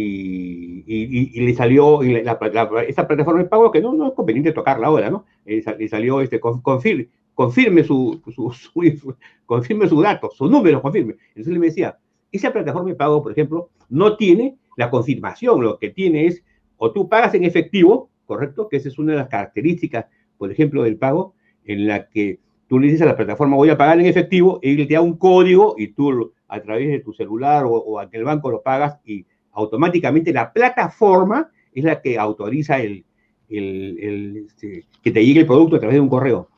y, le salió la, esa plataforma de pago que no, no es conveniente tocarla ahora, ¿no? Eh, le salió este, confirme, confirme su, su, confirme su dato, su número, confirme. Entonces le decía, esa plataforma de pago, por ejemplo, no tiene la confirmación, lo que tiene es, o tú pagas en efectivo, ¿correcto? Que esa es una de las características, por ejemplo, del pago, en la que tú le dices a la plataforma, voy a pagar en efectivo, y él te da un código y tú a través de tu celular o, o el banco lo pagas y automáticamente la plataforma es la que autoriza el, este, que te llegue el producto a través de un correo.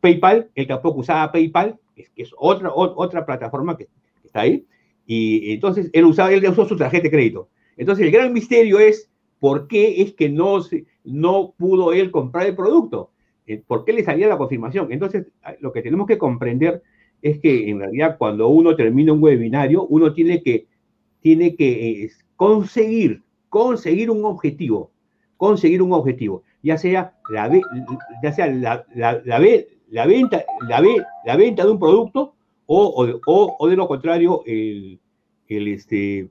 PayPal, el tampoco usaba PayPal, es, que es otra, otra plataforma que, está ahí, y entonces él, usaba, él usó su tarjeta de crédito. Entonces el gran misterio es por qué es que no, no pudo él comprar el producto, eh, por qué le salía la confirmación. Entonces lo que tenemos que comprender es que en realidad cuando uno termina un webinario, uno tiene que tiene que eh, conseguir, conseguir un objetivo, conseguir un objetivo, ya sea la, ya sea la, la, la, venta, la, la venta de un producto o, o, o de lo contrario, el, el, este,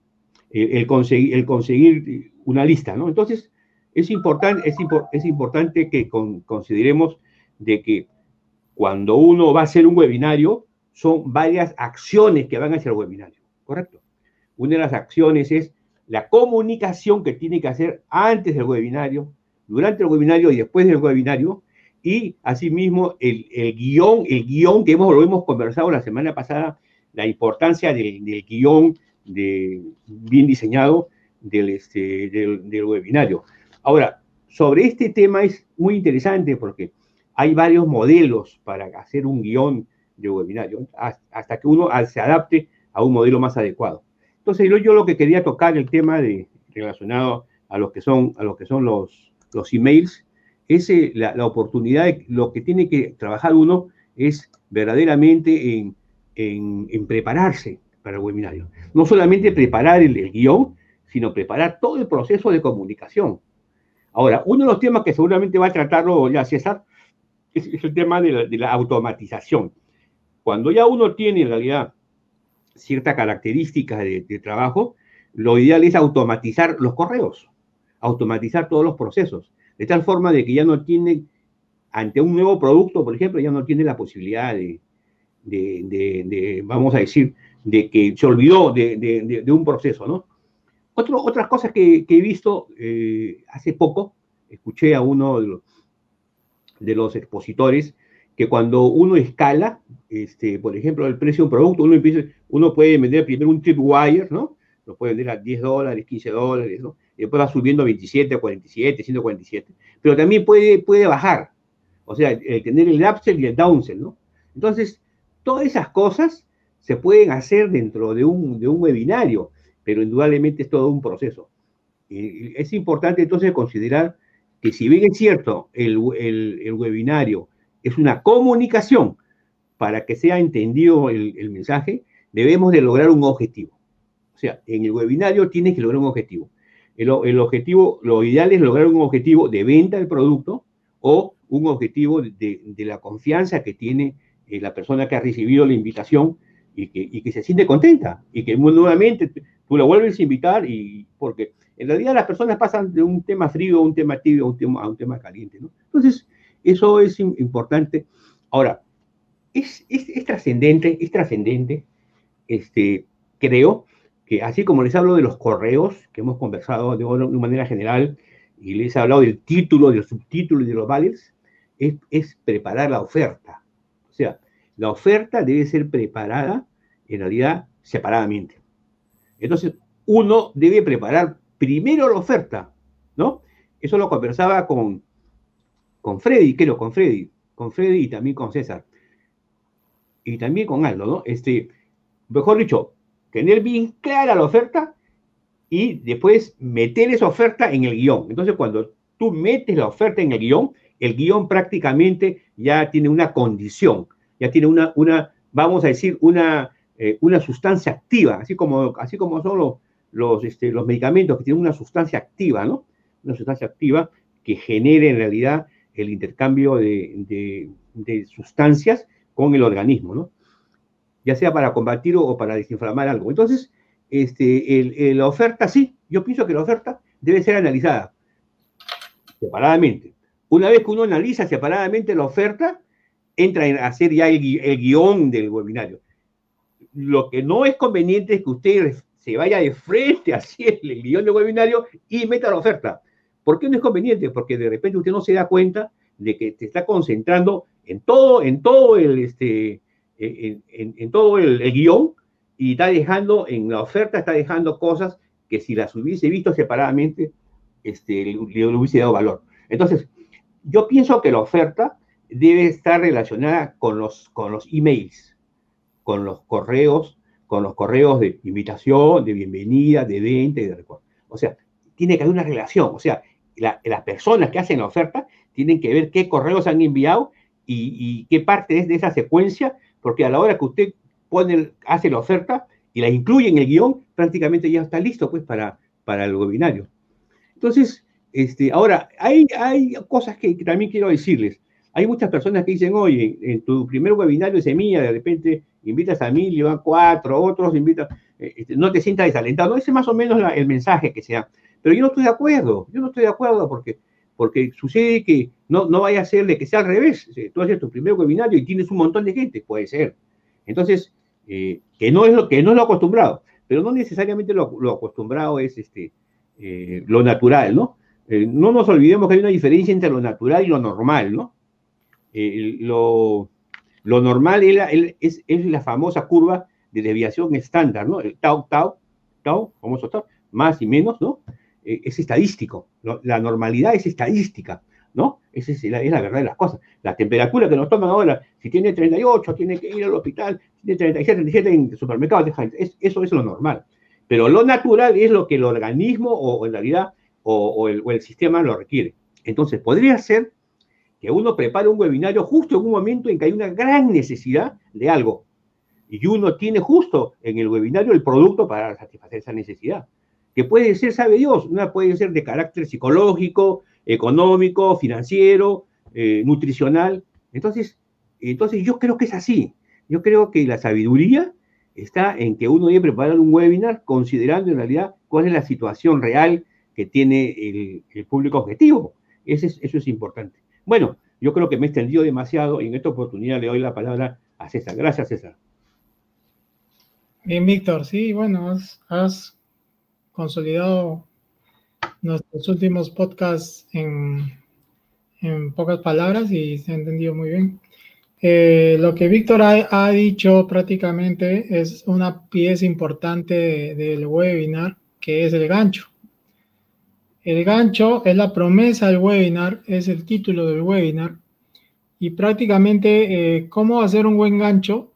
el, conseguir, el conseguir una lista, ¿no? Entonces, es, importante es, es importante que consideremos de que cuando uno va a hacer un webinario, son varias acciones que van hacia el webinario, ¿correcto? Una de las acciones es la comunicación que tiene que hacer antes del webinario, durante el webinario y después del webinario, y asimismo el, el guion, el guion que hemos, lo hemos conversado la semana pasada, la importancia del, del guion bien diseñado este, del, del, webinario. Ahora, sobre este tema es muy interesante porque hay varios modelos para hacer un guion de webinario, hasta que uno se adapte a un modelo más adecuado. Entonces, yo, lo que quería tocar el tema de, relacionado a lo que son, a lo que son los, los emails, es eh, la, la, oportunidad, de, lo que tiene que trabajar uno es verdaderamente en, en, prepararse para el webinario. No solamente preparar el, guion, sino preparar todo el proceso de comunicación. Ahora, uno de los temas que seguramente va a tratarlo ya César es, es el tema de la, de la, automatización. Cuando ya uno tiene en realidad cierta característica de, trabajo, lo ideal es automatizar los correos, automatizar todos los procesos, de tal forma de que ya no tiene, ante un nuevo producto, por ejemplo, ya no tiene la posibilidad de, vamos a decir, de que se olvidó de, un proceso, ¿no? Otro, otras cosas que, he visto eh, hace poco, escuché a uno de los, de los, expositores que cuando uno escala, este, por ejemplo, el precio de un producto, uno, empieza, uno puede vender primero un tripwire, ¿no? Lo puede vender a 10 dólares, 15 dólares, ¿no? Y después va subiendo a 27, 47, 147. Pero también puede, puede bajar. O sea, el tener el upsell y el downsell, ¿no? Entonces, todas esas cosas se pueden hacer dentro de un, de un webinario, pero indudablemente es todo un proceso. Y es importante entonces considerar que si bien es cierto, el, el, el webinario es una comunicación para que sea entendido el, mensaje, debemos de lograr un objetivo. O sea, en el webinario tienes que lograr un objetivo. El, el objetivo, lo ideal es lograr un objetivo de venta del producto o un objetivo de, de la confianza que tiene eh, la persona que ha recibido la invitación y que, y que se siente contenta y que nuevamente tú la vuelves a invitar y porque en realidad las personas pasan de un tema frío a un tema tibio a un tema, a un tema caliente. Entonces, eso es importante. Ahora, es, es, trascendente, es trascendente, este, creo que así como les hablo de los correos que hemos conversado de una manera general y les he hablado del título, del subtítulo y de los vales, es, es preparar la oferta. O sea, la oferta debe ser preparada, en realidad, separadamente. Entonces, uno debe preparar primero la oferta, ¿no? Eso lo conversaba con, con Freddy, creo, con Freddy, con Freddy y también con César. Y también con Aldo, ¿no? Este, mejor dicho, tener bien clara la oferta y después meter esa oferta en el guion. Entonces, cuando tú metes la oferta en el guion, el guion prácticamente ya tiene una condición ya tiene una, una vamos a decir, una, eh, una sustancia activa, así como, así como son los, los, este, los medicamentos que tienen una sustancia activa, ¿no? Una sustancia activa que genere en realidad el intercambio de, sustancias con el organismo, ¿no? Ya sea para combatir o, para desinflamar algo. Entonces, este, la oferta, sí, yo pienso que la oferta debe ser analizada separadamente. Una vez que uno analiza separadamente la oferta, entra a hacer ya el, el, guion del webinario. Lo que no es conveniente es que usted se vaya de frente a hacer el guion del webinario y meta la oferta. ¿Por qué no es conveniente? Porque de repente usted no se da cuenta de que se está concentrando en todo, en todo el, este, en, en, todo el, guion y está dejando, en la oferta está dejando cosas que si las hubiese visto separadamente, este, le, le hubiese dado valor. Entonces, yo pienso que la oferta debe estar relacionada con los, con los emails, con los correos, con los correos de invitación, de bienvenida, de venta y de recuerdo. O sea, tiene que haber una relación. O sea, la, las personas que hacen la oferta tienen que ver qué correos han enviado y, qué parte es de esa secuencia, porque a la hora que usted hace la oferta y la incluye en el guion, prácticamente ya está listo pues para, para el webinario. Entonces, este, ahora, hay, hay cosas que también quiero decirles Hay muchas personas que dicen, oye, en tu primer webinario de semilla, de repente invitas a mil y van cuatro, otros invitan, eh, este, no te sientas desalentado. Ese es más o menos el mensaje que sea. Pero yo no estoy de acuerdo, yo no estoy de acuerdo porque, porque sucede que no, no vaya a ser de que sea al revés. Tú haces tu primer webinario y tienes un montón de gente, puede ser. Entonces, eh, que, no es lo, que no es lo acostumbrado, pero no necesariamente lo, lo acostumbrado es este, eh, lo natural, ¿no? Eh, no nos olvidemos que hay una diferencia entre lo natural y lo normal, ¿no? lo, lo, normal es, es, es, la famosa curva de desviación estándar, ¿no? El tau, tau, tau, famoso tau, más y menos, ¿no? Es estadístico. La normalidad es estadística. ¿no? Esa es la, verdad de las cosas. La temperatura que nos toman ahora, si tiene 38, tiene que ir al hospital, tiene 37, 37 en el supermercado, eso es lo normal. Pero lo natural es lo que el organismo o en realidad o, el, o el sistema lo requiere. Entonces, podría ser que uno prepare un webinario justo en un momento en que hay una gran necesidad de algo. Y uno tiene justo en el webinario el producto para satisfacer esa necesidad. Que puede ser, sabe Dios, una puede ser de carácter psicológico, económico, financiero, eh, nutricional. Entonces, entonces, yo creo que es así. Yo creo que la sabiduría está en que uno debe preparar un webinar considerando en realidad cuál es la situación real que tiene el, público objetivo. Eso es, eso es importante. Bueno, yo creo que me he extendido demasiado y en esta oportunidad le doy la palabra a César. Gracias, César. Bien, Víctor. Sí, bueno, has consolidado nuestros últimos podcasts en, en pocas palabras y se ha entendido muy bien. Eh, lo que Víctor ha, dicho prácticamente es una pieza importante del webinar, que es el gancho. El gancho es la promesa del webinar, es el título del webinar, y prácticamente eh, cómo hacer un buen gancho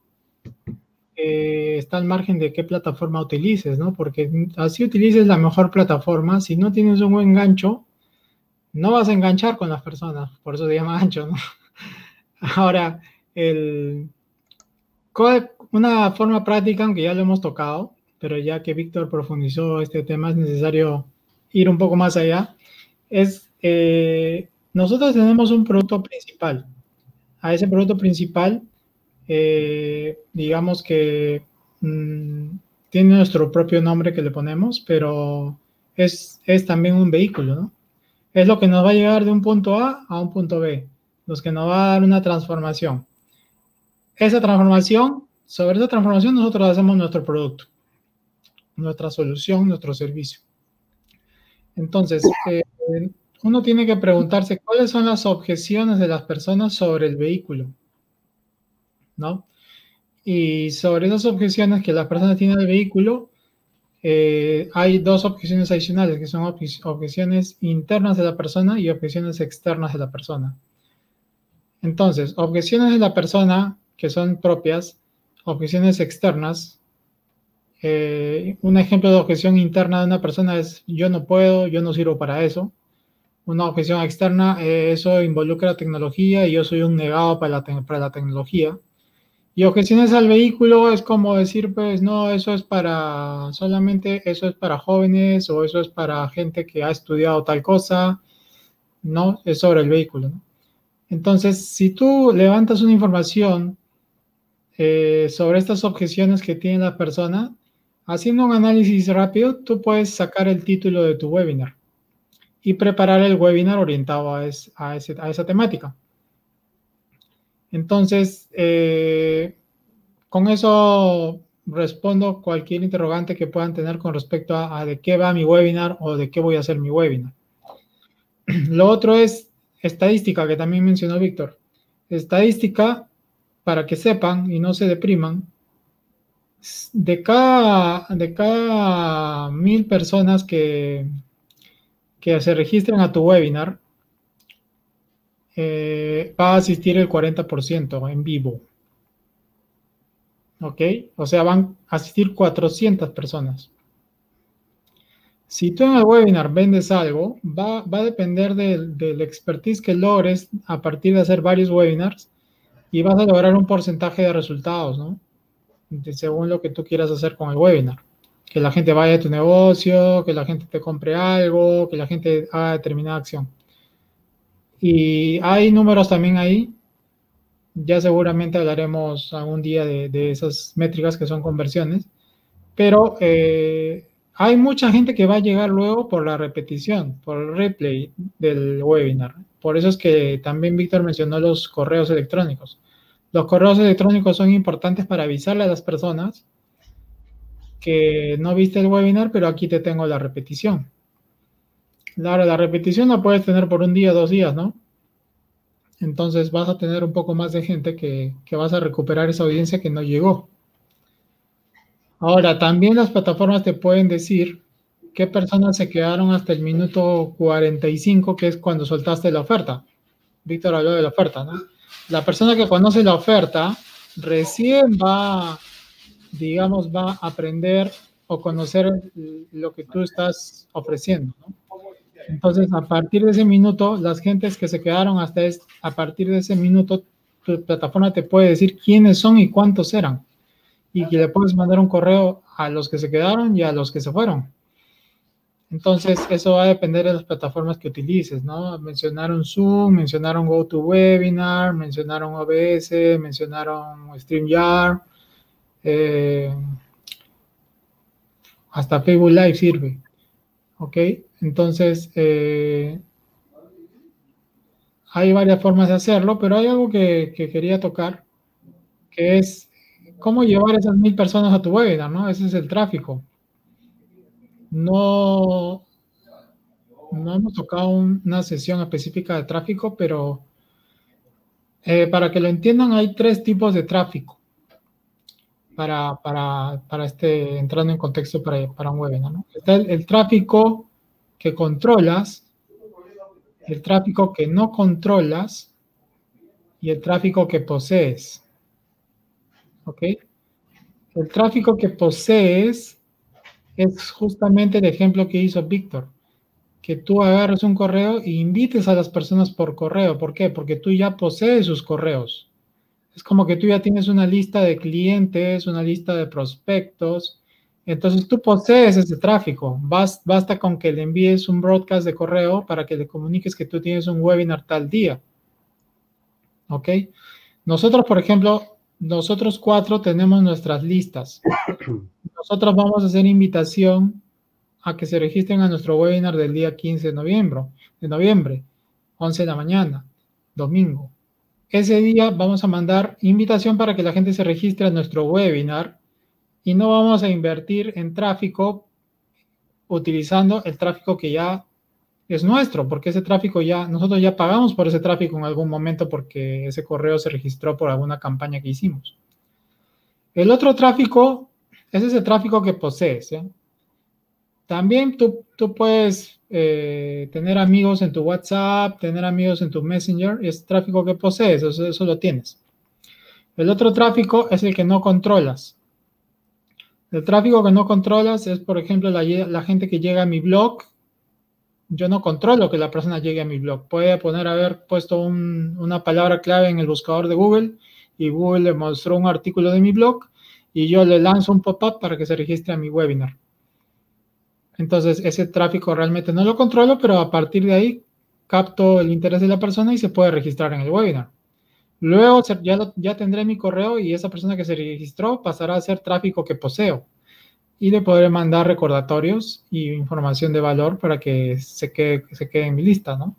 está al margen de qué plataforma utilices, ¿no? Porque así utilices la mejor plataforma, si no tienes un buen gancho, no vas a enganchar con las personas, por eso se llama gancho, ¿no? Ahora, una forma práctica, aunque ya lo hemos tocado, pero ya que Víctor profundizó este tema, es necesario ir un poco más allá, es, eh, nosotros tenemos un producto principal. A ese producto principal eh, digamos que mm, tiene nuestro propio nombre que le ponemos, pero es, es también un vehículo, ¿no? Es lo que nos va a llevar de un punto A a un punto B, los que nos va a dar una transformación. Esa transformación, sobre esa transformación nosotros hacemos nuestro producto, nuestra solución, nuestro servicio. Entonces, eh, uno tiene que preguntarse cuáles son las objeciones de las personas sobre el vehículo. ¿No? Y sobre esas objeciones que las personas tienen del vehículo, eh, hay dos objeciones adicionales, que son objeciones internas de la persona y objeciones externas de la persona. Entonces, objeciones de la persona que son propias, objeciones externas. Eh, un ejemplo de objeción interna de una persona es yo no puedo, yo no sirvo para eso. Una objeción externa, eh, eso involucra tecnología y yo soy un negado para la, para la tecnología. Y objeciones al vehículo es como decir, pues no, eso es para, solamente eso es para jóvenes o eso es para gente que ha estudiado tal cosa, no, es sobre el vehículo. Entonces, si tú levantas una información eh, sobre estas objeciones que tiene la persona, haciendo un análisis rápido, tú puedes sacar el título de tu webinar y preparar el webinar orientado a, a esa temática. Entonces, eh, con eso respondo cualquier interrogante que puedan tener con respecto a, de qué va mi webinar o de qué voy a hacer mi webinar. Lo otro es estadística, que también mencionó Víctor. Estadística, para que sepan y no se depriman, de cada, de cada mil personas que, que se registran a tu webinar, eh, va a asistir el 40% en vivo. ¿Ok? O sea, van a asistir 400 personas. Si tú en el webinar vendes algo, va, a depender del, expertise que logres a partir de hacer varios webinars y vas a lograr un porcentaje de resultados, ¿no? según lo que tú quieras hacer con el webinar. Que la gente vaya a tu negocio, que la gente te compre algo, que la gente haga determinada acción. Y hay números también ahí. Ya seguramente hablaremos algún día de, esas métricas que son conversiones. Pero eh, hay mucha gente que va a llegar luego por la repetición, por el replay del webinar. Por eso es que también Víctor mencionó los correos electrónicos. Los correos electrónicos son importantes para avisarle a las personas que no viste el webinar, pero aquí te tengo la repetición. Claro, la repetición la puedes tener por un día, dos días, ¿no? Entonces vas a tener un poco más de gente que, vas a recuperar esa audiencia que no llegó. Ahora, también las plataformas te pueden decir qué personas se quedaron hasta el minuto 45, que es cuando soltaste la oferta. Víctor habló de la oferta, ¿no? La persona que conoce la oferta recién va, digamos, va a aprender o conocer lo que tú estás ofreciendo, ¿no? Entonces, a partir de ese minuto, las gentes que se quedaron hasta es, a partir de ese minuto, tu plataforma te puede decir quiénes son y cuántos eran. Y que le puedes mandar un correo a los que se quedaron y a los que se fueron. Entonces, eso va a depender de las plataformas que utilices, ¿no? Mencionaron Zoom, mencionaron GoToWebinar, mencionaron OBS, mencionaron StreamYard, eh, hasta Facebook Live sirve, ¿ok? Entonces, eh, hay varias formas de hacerlo, pero hay algo que, quería tocar, que es cómo llevar esas mil personas a tu webinar, ¿no? Ese es el tráfico. No, no hemos tocado una sesión específica de tráfico, pero eh, para que lo entiendan, hay tres tipos de tráfico para, para, este, entrando en contexto para, para un webinar. ¿no? Está el tráfico que controlas, el tráfico que no controlas y el tráfico que posees. ¿Ok? El tráfico que posees es justamente el ejemplo que hizo Víctor. Que tú agarres un correo e invites a las personas por correo. ¿Por qué? Porque tú ya posees sus correos. Es como que tú ya tienes una lista de clientes, una lista de prospectos, entonces tú posees ese tráfico. basta con que le envíes un broadcast de correo para que le comuniques que tú tienes un webinar tal día. ¿Ok? Nosotros, por ejemplo, nosotros cuatro tenemos nuestras listas. Nosotros vamos a hacer invitación a que se registren a nuestro webinar del día 15 de noviembre, de noviembre, 11 de la mañana, domingo. Ese día vamos a mandar invitación para que la gente se registre a nuestro webinar y no vamos a invertir en tráfico utilizando el tráfico que ya es nuestro, porque ese tráfico ya, nosotros ya pagamos por ese tráfico en algún momento porque ese correo se registró por alguna campaña que hicimos. El otro tráfico es ese tráfico que posees. ¿eh? También tú, tú puedes eh, tener amigos en tu WhatsApp, tener amigos en tu Messenger, es tráfico que posees, eso, eso lo tienes. El otro tráfico es el que no controlas. El tráfico que no controlas es, por ejemplo, la, gente que llega a mi blog. Yo no controlo que la persona llegue a mi blog. Puede poner haber puesto una palabra clave en el buscador de Google y Google le mostró un artículo de mi blog y yo le lanzo un pop-up para que se registre a mi webinar. Entonces, ese tráfico realmente no lo controlo, pero a partir de ahí capto el interés de la persona y se puede registrar en el webinar. Luego ya, ya tendré mi correo y esa persona que se registró pasará a ser tráfico que poseo. Y le podré mandar recordatorios y información de valor para que se quede, se quede en mi lista, ¿no?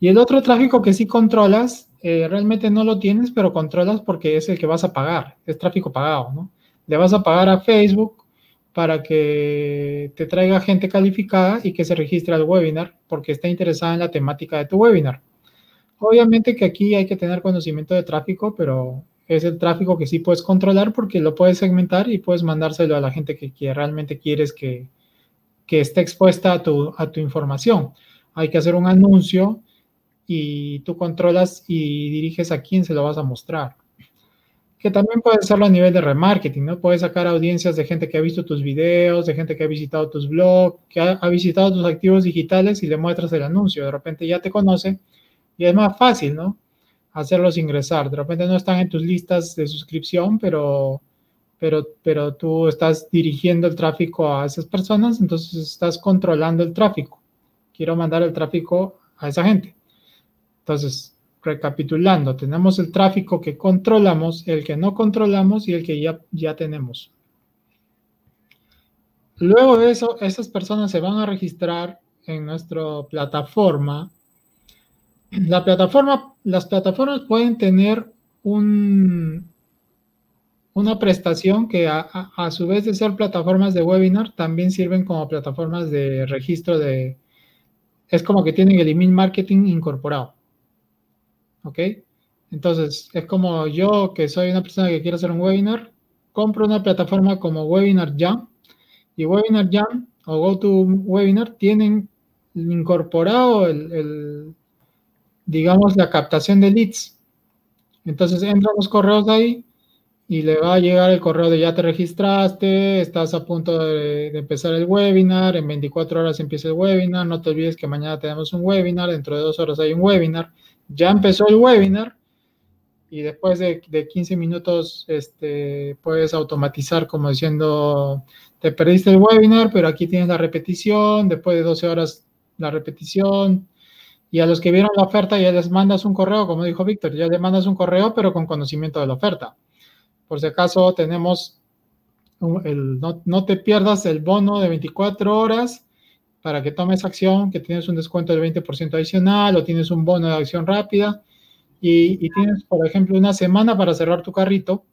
Y el otro tráfico que sí controlas, eh, realmente no lo tienes, pero controlas porque es el que vas a pagar, es tráfico pagado, ¿no? Le vas a pagar a Facebook para que te traiga gente calificada y que se registre al webinar porque está interesada en la temática de tu webinar. Obviamente que aquí hay que tener conocimiento de tráfico, pero es el tráfico que sí puedes controlar porque lo puedes segmentar y puedes mandárselo a la gente que, realmente quieres que, esté expuesta a tu, a tu información. Hay que hacer un anuncio y tú controlas y diriges a quién se lo vas a mostrar. Que también puede hacerlo a nivel de remarketing, ¿no? Puedes sacar audiencias de gente que ha visto tus videos, de gente que ha visitado tus blogs, que ha visitado tus activos digitales y le muestras el anuncio. De repente ya te conoce y es más fácil, ¿no? Hacerlos ingresar. De repente no están en tus listas de suscripción, pero, pero, pero tú estás dirigiendo el tráfico a esas personas, entonces estás controlando el tráfico. Quiero mandar el tráfico a esa gente. Entonces, recapitulando, tenemos el tráfico que controlamos, el que no controlamos y el que ya, ya tenemos. Luego de eso, esas personas se van a registrar en nuestra plataforma. La plataforma, las plataformas pueden tener un, una prestación que a, a, su vez de ser plataformas de webinar, también sirven como plataformas de registro de... Es como que tienen el email marketing incorporado. ¿Ok? Entonces, es como yo que soy una persona que quiere hacer un webinar, compro una plataforma como Webinar Jam y Webinar Jam o GoToWebinar tienen incorporado el, digamos, la captación de leads. Entonces entran los correos de ahí y le va a llegar el correo de ya te registraste, estás a punto de, de, empezar el webinar, en 24 horas empieza el webinar, no te olvides que mañana tenemos un webinar, dentro de dos horas hay un webinar, ya empezó el webinar y después de, de 15 minutos este, puedes automatizar como diciendo, te perdiste el webinar, pero aquí tienes la repetición, después de 12 horas la repetición, y a los que vieron la oferta ya les mandas un correo, como dijo Víctor, ya les mandas un correo, pero con conocimiento de la oferta. Por si acaso tenemos, el, no, no, te pierdas el bono de 24 horas para que tomes acción, que tienes un descuento del 20% adicional o tienes un bono de acción rápida y, y tienes, por ejemplo, una semana para cerrar tu carrito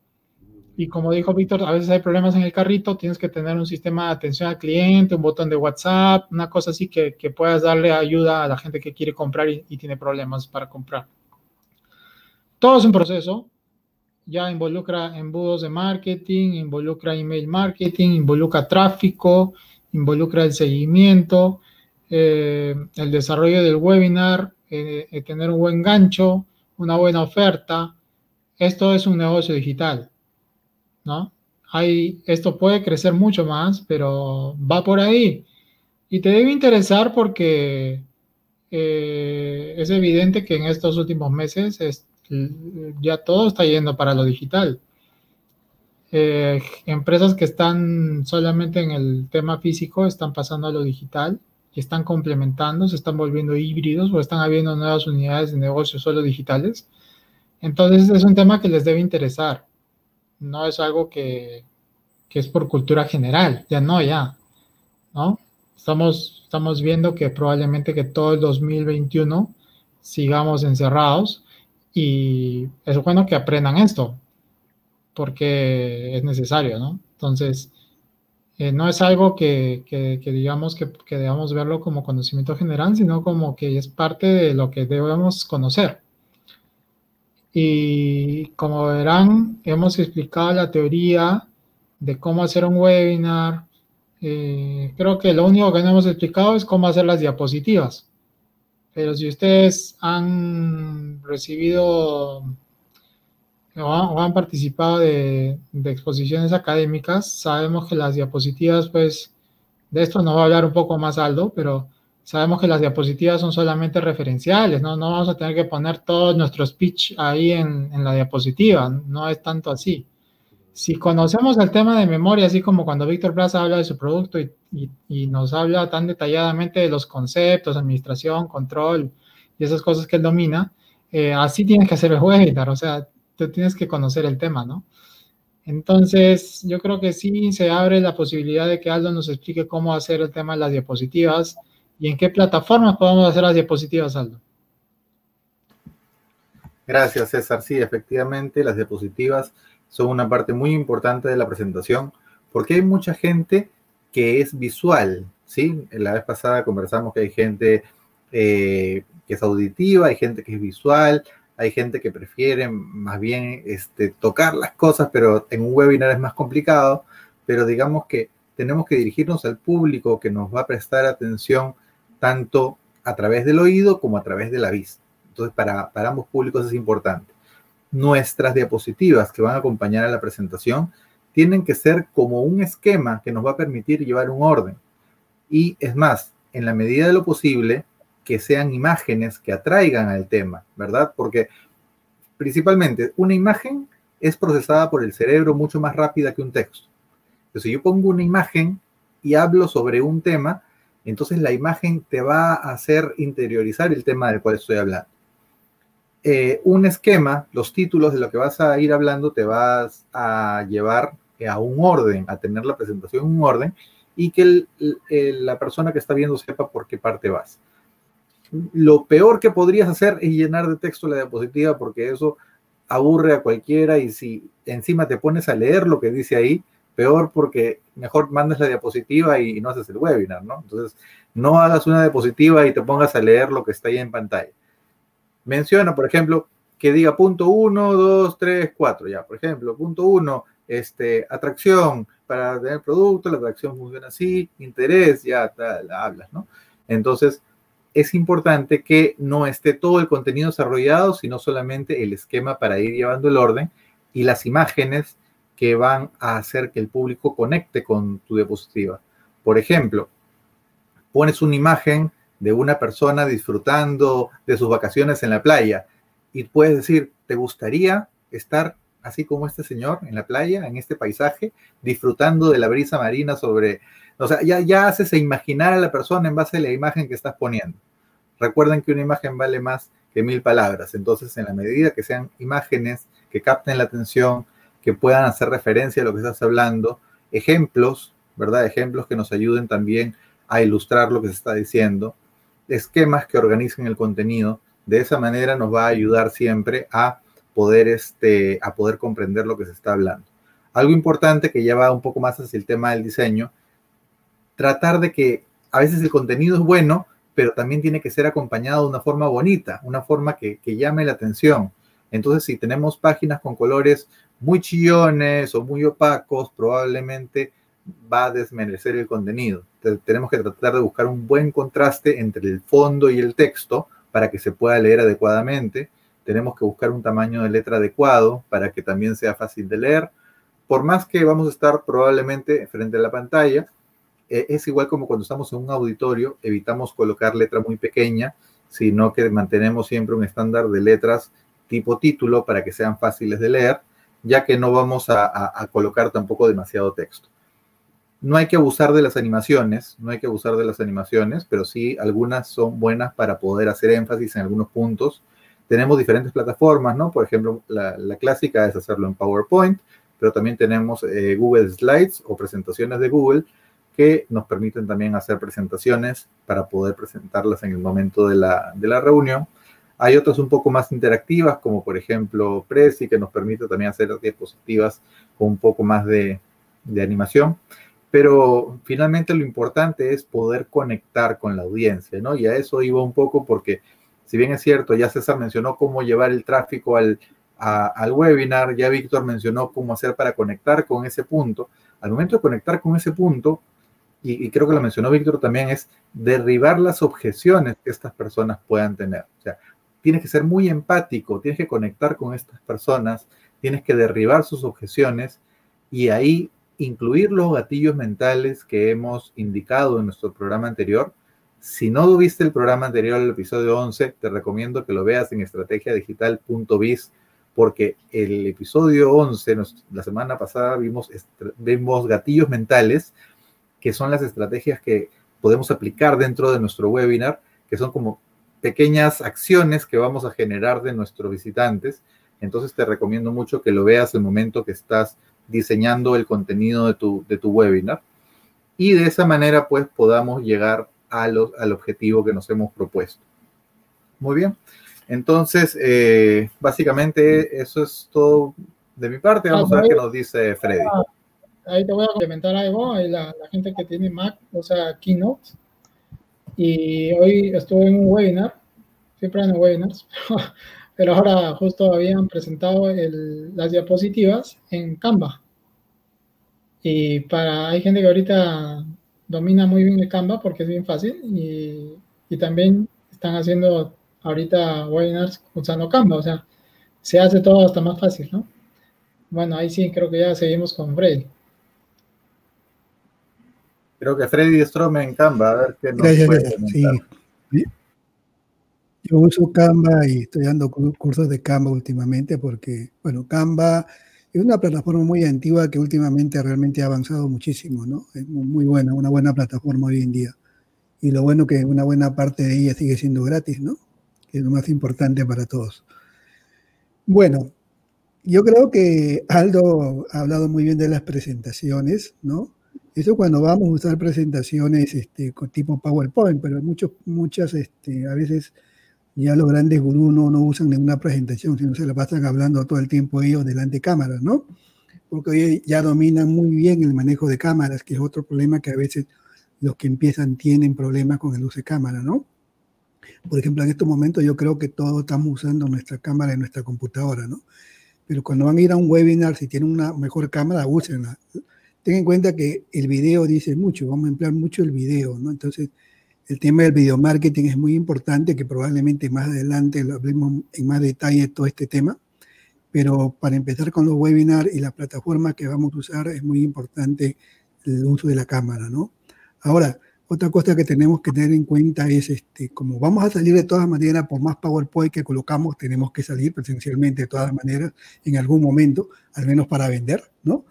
y como dijo Víctor, a veces hay problemas en el carrito, tienes que tener un sistema de atención al cliente, un botón de WhatsApp, una cosa así que, que puedas darle ayuda a la gente que quiere comprar y, y, tiene problemas para comprar. Todo es un proceso, ya involucra embudos de marketing, involucra email marketing, involucra tráfico, involucra el seguimiento, eh, el desarrollo del webinar, eh, eh, tener un buen gancho, una buena oferta. Esto es un negocio digital ¿no? Hay, esto puede crecer mucho más, pero va por ahí. Y te debe interesar porque eh, es evidente que en estos últimos meses es, ya todo está yendo para lo digital. Eh, empresas que están solamente en el tema físico están pasando a lo digital y están complementando, se están volviendo híbridos o están habiendo nuevas unidades de negocio solo digitales. Entonces es un tema que les debe interesar no es algo que, que, es por cultura general, ya no, ya, ¿no? Estamos, estamos viendo que probablemente que todo el 2021 sigamos encerrados y es bueno que aprendan esto, porque es necesario, ¿no? Entonces, eh, no es algo que, que, que digamos que, que, debamos verlo como conocimiento general, sino como que es parte de lo que debemos conocer. Y como verán, hemos explicado la teoría de cómo hacer un webinar. Eh, creo que lo único que no hemos explicado es cómo hacer las diapositivas. Pero si ustedes han recibido o han, participado de, de, exposiciones académicas, sabemos que las diapositivas, pues, de esto nos va a hablar un poco más Aldo, pero sabemos que las diapositivas son solamente referenciales, ¿no? No vamos a tener que poner todo nuestro speech ahí en, en la diapositiva, no es tanto así. Si conocemos el tema de memoria, así como cuando Víctor Plaza habla de su producto y, y, nos habla tan detalladamente de los conceptos, administración, control y esas cosas que él domina, eh, así tienes que hacer el webinar, o sea, tú tienes que conocer el tema, ¿no? Entonces, yo creo que sí se abre la posibilidad de que Aldo nos explique cómo hacer el tema de las diapositivas, ¿Y en qué plataformas podemos hacer las diapositivas, Aldo? Gracias, César. Sí, efectivamente, las diapositivas son una parte muy importante de la presentación porque hay mucha gente que es visual, ¿sí? La vez pasada conversamos que hay gente eh, que es auditiva, hay gente que es visual, hay gente que prefiere más bien este, tocar las cosas, pero en un webinar es más complicado, pero digamos que tenemos que dirigirnos al público que nos va a prestar atención tanto a través del oído como a través de la vista. Entonces, para, ambos públicos es importante. Nuestras diapositivas que van a acompañar a la presentación tienen que ser como un esquema que nos va a permitir llevar un orden. Y es más, en la medida de lo posible, que sean imágenes que atraigan al tema, ¿verdad? Porque principalmente una imagen es procesada por el cerebro mucho más rápida que un texto. Entonces, yo pongo una imagen y hablo sobre un tema, entonces la imagen te va a hacer interiorizar el tema del cual estoy hablando. eh, un esquema, los títulos de lo que vas a ir hablando te vas a llevar a un orden, a tener la presentación en un orden y que la persona que está viendo sepa por qué parte vas. Lo peor que podrías hacer es llenar de texto la diapositiva porque eso aburre a cualquiera y si encima te pones a leer lo que dice ahí, peor porque mejor mandas la diapositiva y, no haces el webinar, ¿no? Entonces, no hagas una diapositiva y te pongas a leer lo que está ahí en pantalla. Menciona, por ejemplo, que diga punto 1, 2, 3, 4, ya, por ejemplo, punto 1, este, atracción para tener producto, la atracción funciona así, interés, ya tal, hablas, ¿no? Entonces, es importante que no esté todo el contenido desarrollado, sino solamente el esquema para ir llevando el orden y las imágenes que van a hacer que el público conecte con tu diapositiva. Por ejemplo, pones una imagen de una persona disfrutando de sus vacaciones en la playa y puedes decir, ¿te gustaría estar así como este señor en la playa, en este paisaje, disfrutando de la brisa marina sobre, o sea, ya, ya haces imaginar a la persona en base a la imagen que estás poniendo. Recuerden que una imagen vale más que mil palabras, entonces en la medida que sean imágenes que capten la atención, que puedan hacer referencia a lo que estás hablando, ejemplos, ¿verdad? Ejemplos que nos ayuden también a ilustrar lo que se está diciendo, esquemas que organicen el contenido, de esa manera nos va a ayudar siempre a poder, este, a poder comprender lo que se está hablando. Algo importante que ya va un poco más hacia el tema del diseño, tratar de que a veces el contenido es bueno, pero también tiene que ser acompañado de una forma bonita, una forma que, que llame la atención. Entonces, si tenemos páginas con colores muy chillones o muy opacos, probablemente va a desmerecer el contenido. Tenemos que tratar de buscar un buen contraste entre el fondo y el texto para que se pueda leer adecuadamente tenemos que buscar un tamaño de letra adecuado para que también sea fácil de leer. Por más que vamos a estar probablemente frente a la pantalla, eh, es igual como cuando estamos en un auditorio, evitamos colocar letra muy pequeña, sino que mantenemos siempre un estándar de letras tipo título para que sean fáciles de leer, ya que no vamos a, colocar tampoco demasiado texto. No hay que abusar de las animaciones, no hay que abusar de las animaciones, pero sí algunas son buenas para poder hacer énfasis en algunos puntos tenemos diferentes plataformas, ¿no? Por ejemplo, la, clásica es hacerlo en PowerPoint, pero también tenemos eh, Google Slides o presentaciones de Google que nos permiten también hacer presentaciones para poder presentarlas en el momento de la, reunión. Hay otras un poco más interactivas, como por ejemplo Prezi, que nos permite también hacer diapositivas con un poco más de, de animación. Pero finalmente lo importante es poder conectar con la audiencia, ¿no? Y a eso iba un poco porque si bien es cierto, ya César mencionó cómo llevar el tráfico al, al webinar, ya Víctor mencionó cómo hacer para conectar con ese punto. Al momento de conectar con ese punto, y, y, creo que lo mencionó Víctor también, es derribar las objeciones que estas personas puedan tener. O sea, tienes que ser muy empático, tienes que conectar con estas personas, tienes que derribar sus objeciones y ahí incluir los gatillos mentales que hemos indicado en nuestro programa anterior. Si no viste el programa anterior, el episodio 11, te recomiendo que lo veas en estrategiadigital.biz porque el episodio 11, la semana pasada, vimos, vimos gatillos mentales, que son las estrategias que podemos aplicar dentro de nuestro webinar, que son como pequeñas acciones que vamos a generar de nuestros visitantes. Entonces te recomiendo mucho que lo veas el momento que estás diseñando el contenido de tu, de tu webinar. Y de esa manera, pues, podamos llegar al objetivo que nos hemos propuesto. Muy bien. Entonces, eh, básicamente eso es todo de mi parte. Vamos a ver qué nos dice Freddy. Ahí te voy a complementar algo. La, la gente que tiene Mac, o sea, Keynote. Y hoy estuve en un webinar, siempre en webinars, pero ahora justo habían presentado las diapositivas en Canva. Y para, hay gente que ahorita domina muy bien el Canva porque es bien fácil y, y también están haciendo ahorita webinars usando Canva, o sea, se hace todo hasta más fácil, ¿no? Bueno, ahí sí creo que ya seguimos con Freddy. Creo que Freddy Strome en Canva, a ver qué nos puede sí. Yo uso Canva y estoy dando cursos de Canva últimamente porque, bueno, Canva es una plataforma muy antigua que últimamente realmente ha avanzado muchísimo, ¿no? Es muy buena, una buena plataforma hoy en día. Y lo bueno que una buena parte de ella sigue siendo gratis, ¿no? Que es lo más importante para todos. Bueno, yo creo que Aldo ha hablado muy bien de las presentaciones, ¿no? Eso cuando vamos a usar presentaciones este, tipo PowerPoint, pero muchos, muchas, este, a veces ya los grandes gurús no, no usan ninguna presentación, sino se la pasan hablando todo el tiempo ellos delante de cámaras, ¿no? Porque hoy ya dominan muy bien el manejo de cámaras, que es otro problema que a veces los que empiezan tienen problemas con el uso de cámara, ¿no? Por ejemplo, en estos momentos yo creo que todos estamos usando nuestra cámara en nuestra computadora, ¿no? Pero cuando van a ir a un webinar, si tienen una mejor cámara, úsenla. Ten en cuenta que el video dice mucho, vamos a emplear mucho el video, ¿no? Entonces, el tema del video marketing es muy importante, que probablemente más adelante lo hablemos en más detalle todo este tema. Pero para empezar con los webinars y la plataforma que vamos a usar, es muy importante el uso de la cámara, ¿no? Ahora, otra cosa que tenemos que tener en cuenta es, este, como vamos a salir de todas maneras, por más PowerPoint que colocamos, tenemos que salir presencialmente de todas maneras en algún momento, al menos para vender, ¿no?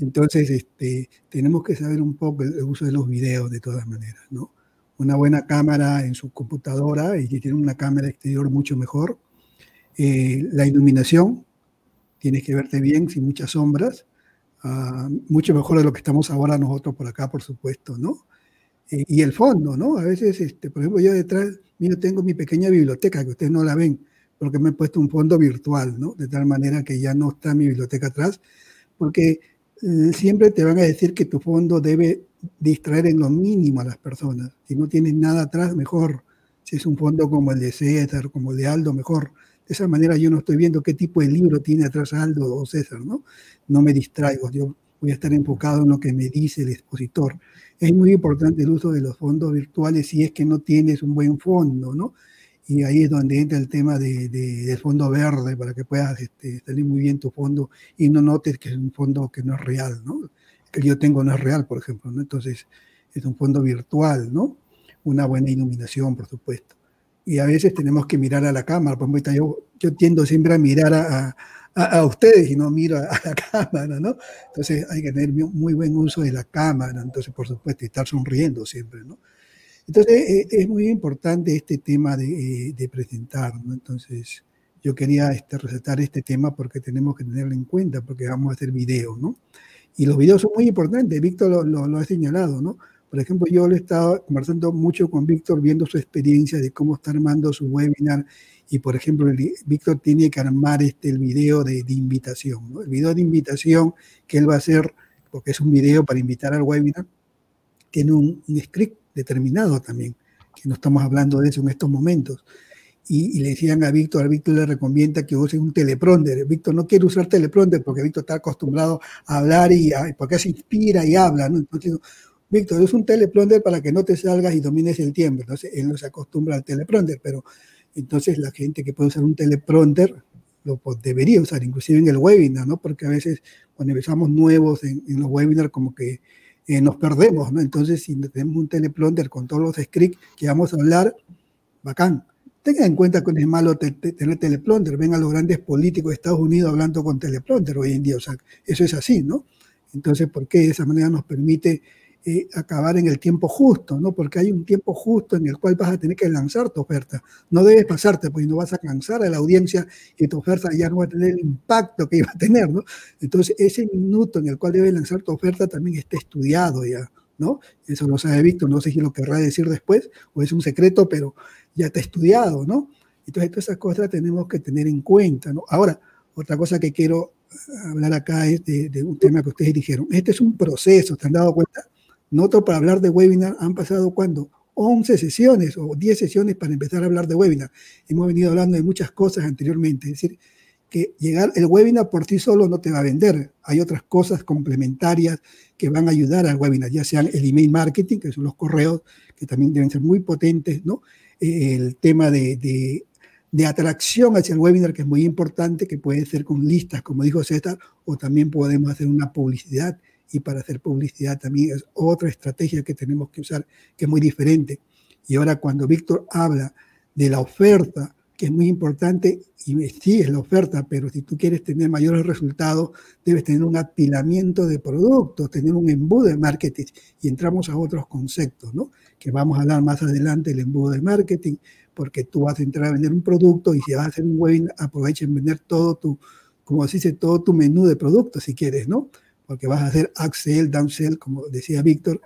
Entonces, este, tenemos que saber un poco el uso de los videos de todas maneras, ¿no? Una buena cámara en su computadora y que tiene una cámara exterior mucho mejor. Eh, la iluminación, tienes que verte bien, sin muchas sombras, uh, mucho mejor de lo que estamos ahora nosotros por acá, por supuesto, ¿no? Eh, y el fondo, ¿no? A veces, este, por ejemplo, yo detrás mío tengo mi pequeña biblioteca, que ustedes no la ven, porque me he puesto un fondo virtual, ¿no? De tal manera que ya no está mi biblioteca atrás, porque siempre te van a decir que tu fondo debe distraer en lo mínimo a las personas. Si no tienes nada atrás, mejor. Si es un fondo como el de César, como el de Aldo, mejor. De esa manera yo no estoy viendo qué tipo de libro tiene atrás Aldo o César, ¿no? No me distraigo, yo voy a estar enfocado en lo que me dice el expositor. Es muy importante el uso de los fondos virtuales si es que no tienes un buen fondo, ¿no? Y ahí es donde entra el tema de, del fondo verde para que puedas este, salir muy bien tu fondo y no notes que es un fondo que no es real, ¿no? Que yo tengo no es real, por ejemplo, ¿no? Entonces es un fondo virtual, ¿no? Una buena iluminación, por supuesto. Y a veces tenemos que mirar a la cámara, por ejemplo, yo, yo tiendo siempre a mirar a a, ustedes y no miro a, la cámara, ¿no? Entonces hay que tener muy buen uso de la cámara, entonces por supuesto, y estar sonriendo siempre, ¿no? Entonces eh, es muy importante este tema de, eh, de, presentar, ¿no? Entonces yo quería este, resaltar este tema porque tenemos que tenerlo en cuenta, porque vamos a hacer videos, ¿no? Y los videos son muy importantes, Víctor lo, lo, lo ha señalado, ¿no? Por ejemplo, yo le estaba conversando mucho con Víctor, viendo su experiencia de cómo está armando su webinar y por ejemplo, Víctor tiene que armar este, el video de, invitación, ¿no? el video de invitación que él va a hacer, porque es un video para invitar al webinar, tiene un, script determinado también, que no estamos hablando de eso en estos momentos. Y, le decían a Víctor, a Víctor le recomienda que use un teleprompter. Víctor no quiere usar teleprompter porque Víctor está acostumbrado a hablar y porque se inspira y habla, ¿no? Entonces, Víctor, es un teleprompter para que no te salgas y domines el tiempo. Entonces, él no se acostumbra al teleprompter, pero entonces la gente que puede usar un teleprompter lo debería usar, inclusive en el webinar, ¿no? Porque a veces cuando empezamos nuevos en, los webinars como que eh, nos perdemos, ¿no? Entonces si tenemos un teleprompter con todos los scripts que vamos a hablar, bacán. Tengan en cuenta que no es malo tener teleprompter. Ven a los grandes políticos de Estados Unidos hablando con teleprompter hoy en día. O sea, eso es así, ¿no? Entonces, ¿por qué de esa manera nos permite eh, acabar en el tiempo justo, ¿no? Porque hay un tiempo justo en el cual vas a tener que lanzar tu oferta. No debes pasarte, porque no vas a cansar a la audiencia y tu oferta ya no va a tener el impacto que iba a tener, ¿no? Entonces, ese minuto en el cual debes lanzar tu oferta también está estudiado ya, ¿no? Eso lo sabe Víctor, no sé si lo querrá decir después o es un secreto, pero ya está estudiado, ¿no? Entonces, todas esas cosas tenemos que tener en cuenta, ¿no? Ahora, otra cosa que quiero hablar acá es de, de un tema que ustedes dijeron. Este es un proceso, ¿te han dado cuenta? Noto para hablar de webinar han pasado cuando 11 sesiones o 10 sesiones para empezar a hablar de webinar. Hemos venido hablando de muchas cosas anteriormente, es decir, que llegar el webinar por sí solo no te va a vender. Hay otras cosas complementarias que van a ayudar al webinar, ya sean el email marketing, que son los correos, que también deben ser muy potentes, ¿no? El tema de, de, de atracción hacia el webinar, que es muy importante, que puede ser con listas, como dijo César, o también podemos hacer una publicidad y para hacer publicidad también es otra estrategia que tenemos que usar, que es muy diferente. Y ahora cuando Víctor habla de la oferta que es muy importante y sí es la oferta, pero si tú quieres tener mayores resultados, debes tener un apilamiento de productos, tener un embudo de marketing y entramos a otros conceptos, ¿no? Que vamos a hablar más adelante el embudo de marketing, porque tú vas a entrar a vender un producto y si vas a hacer un webinar, aprovecha en vender todo tu, como se dice, todo tu menú de productos si quieres, ¿no? Porque vas a hacer upsell, downsell, como decía Víctor,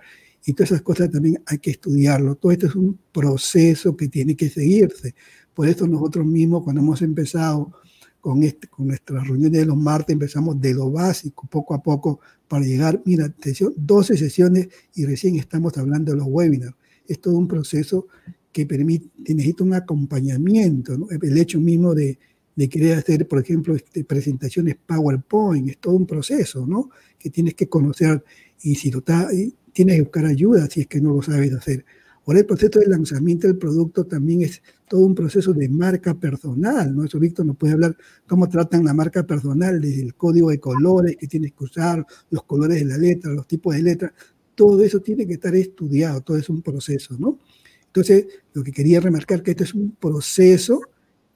y todas esas cosas también hay que estudiarlo. Todo esto es un proceso que tiene que seguirse. Por eso nosotros mismos, cuando hemos empezado con, este, con nuestras reuniones de los martes, empezamos de lo básico, poco a poco, para llegar, mira, 12 sesiones y recién estamos hablando de los webinars. Es todo un proceso que permite, necesita un acompañamiento, ¿no? el hecho mismo de, de querer hacer, por ejemplo, este, presentaciones PowerPoint, es todo un proceso, ¿no? Que tienes que conocer y si lo está, tienes que buscar ayuda si es que no lo sabes hacer. Ahora el proceso de lanzamiento del producto también es todo un proceso de marca personal, ¿no? Eso Víctor nos puede hablar cómo tratan la marca personal, desde el código de colores que tienes que usar, los colores de la letra, los tipos de letra, todo eso tiene que estar estudiado, todo es un proceso, ¿no? Entonces, lo que quería remarcar que este es un proceso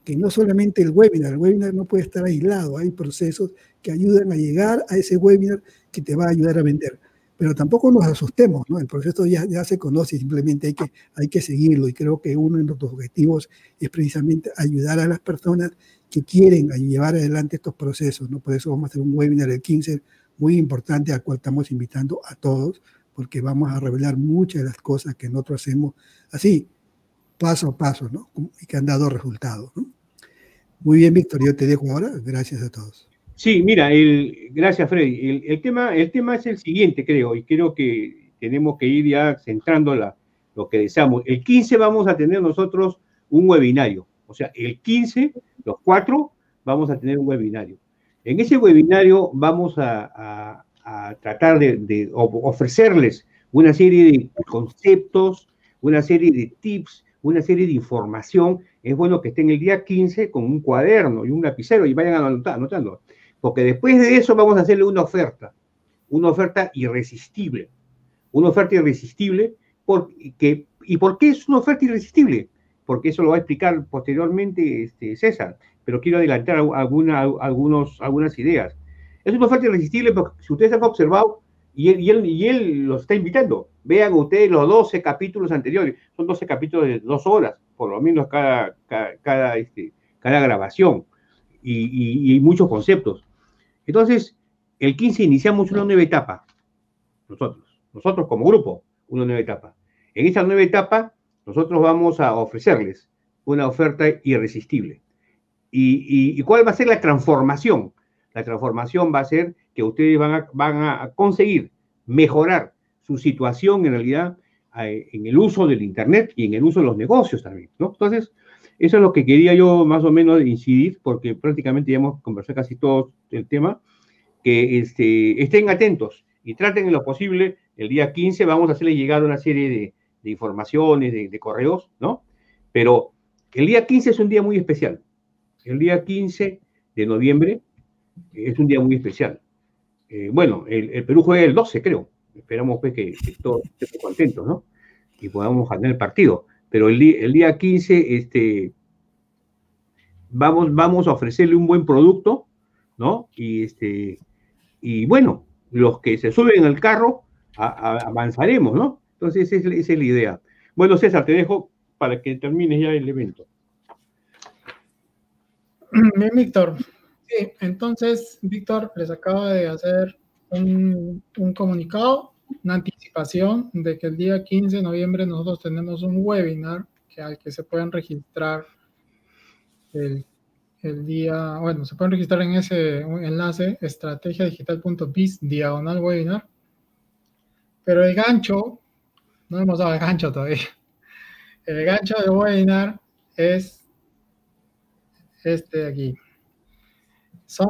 que no solamente el webinar, el webinar no puede estar aislado, hay procesos que ayudan a llegar a ese webinar que te va a ayudar a vender pero tampoco nos asustemos, ¿no? El proceso ya, ya se conoce, simplemente hay que, hay que seguirlo y creo que uno de nuestros objetivos es precisamente ayudar a las personas que quieren llevar adelante estos procesos, ¿no? Por eso vamos a hacer un webinar el 15 muy importante al cual estamos invitando a todos porque vamos a revelar muchas de las cosas que nosotros hacemos así, paso a paso, ¿no? Y que han dado resultados. Muy bien, Víctor, yo te dejo ahora. Gracias a todos. Sí, mira, el, gracias Freddy. El, tema, el tema es el siguiente, creo, y creo que tenemos que ir ya centrando lo que deseamos. El 15 vamos a tener nosotros un webinario. O sea, el 15, los cuatro, vamos a tener un webinario. En ese webinario vamos a, tratar de, ofrecerles una serie de conceptos, una serie de tips, una serie de información. Es bueno que estén el día 15 con un cuaderno y un lapicero y vayan anotando porque después de eso vamos a hacerle una oferta, una oferta irresistible, una oferta irresistible, porque, ¿y por qué es una oferta irresistible? Porque eso lo va a explicar posteriormente este, César, pero quiero adelantar alguna, algunos, algunas ideas. Es una oferta irresistible porque si ustedes han observado, y él, y él, y él los está invitando, vean ustedes los 12 capítulos anteriores, son 12 capítulos de dos horas, por lo menos cada, cada, este, cada grabación, y, y muchos conceptos. Entonces, el 15 iniciamos una nueva etapa, nosotros, nosotros como grupo, una nueva etapa. En esta nueva etapa, nosotros vamos a ofrecerles una oferta irresistible. ¿Y, cuál va a ser la transformación? La transformación va a ser que ustedes van a, van a conseguir mejorar su situación en realidad en el uso del Internet y en el uso de los negocios también, ¿no? Entonces, eso es lo que quería yo más o menos incidir, porque prácticamente ya hemos conversado casi todo el tema, que este, estén atentos y traten en lo posible, el día 15 vamos a hacerle llegar una serie de, informaciones, de, correos, ¿no? Pero el día 15 es un día muy especial. El día 15 de noviembre es un día muy especial. Eh, bueno, el, Perú juega el 12, creo. Esperamos pues, que, todos estén contentos, ¿no? Y podamos ganar el partido pero el, el día 15 este, vamos, vamos a ofrecerle un buen producto, ¿no? Y, este, y bueno, los que se suben al carro, avanzaremos, ¿no? Entonces esa es, la idea. Bueno, César, te dejo para que termines ya el evento. Bien, Víctor. Sí, entonces, Víctor les acaba de hacer un, un comunicado una anticipación de que el día 15 de noviembre nosotros tenemos un webinar que al que se pueden registrar el, el día, bueno, se pueden registrar en ese enlace estrategiadigital.biz diagonal webinar. Pero el gancho, no hemos dado el gancho todavía. El gancho del webinar es este de aquí. Son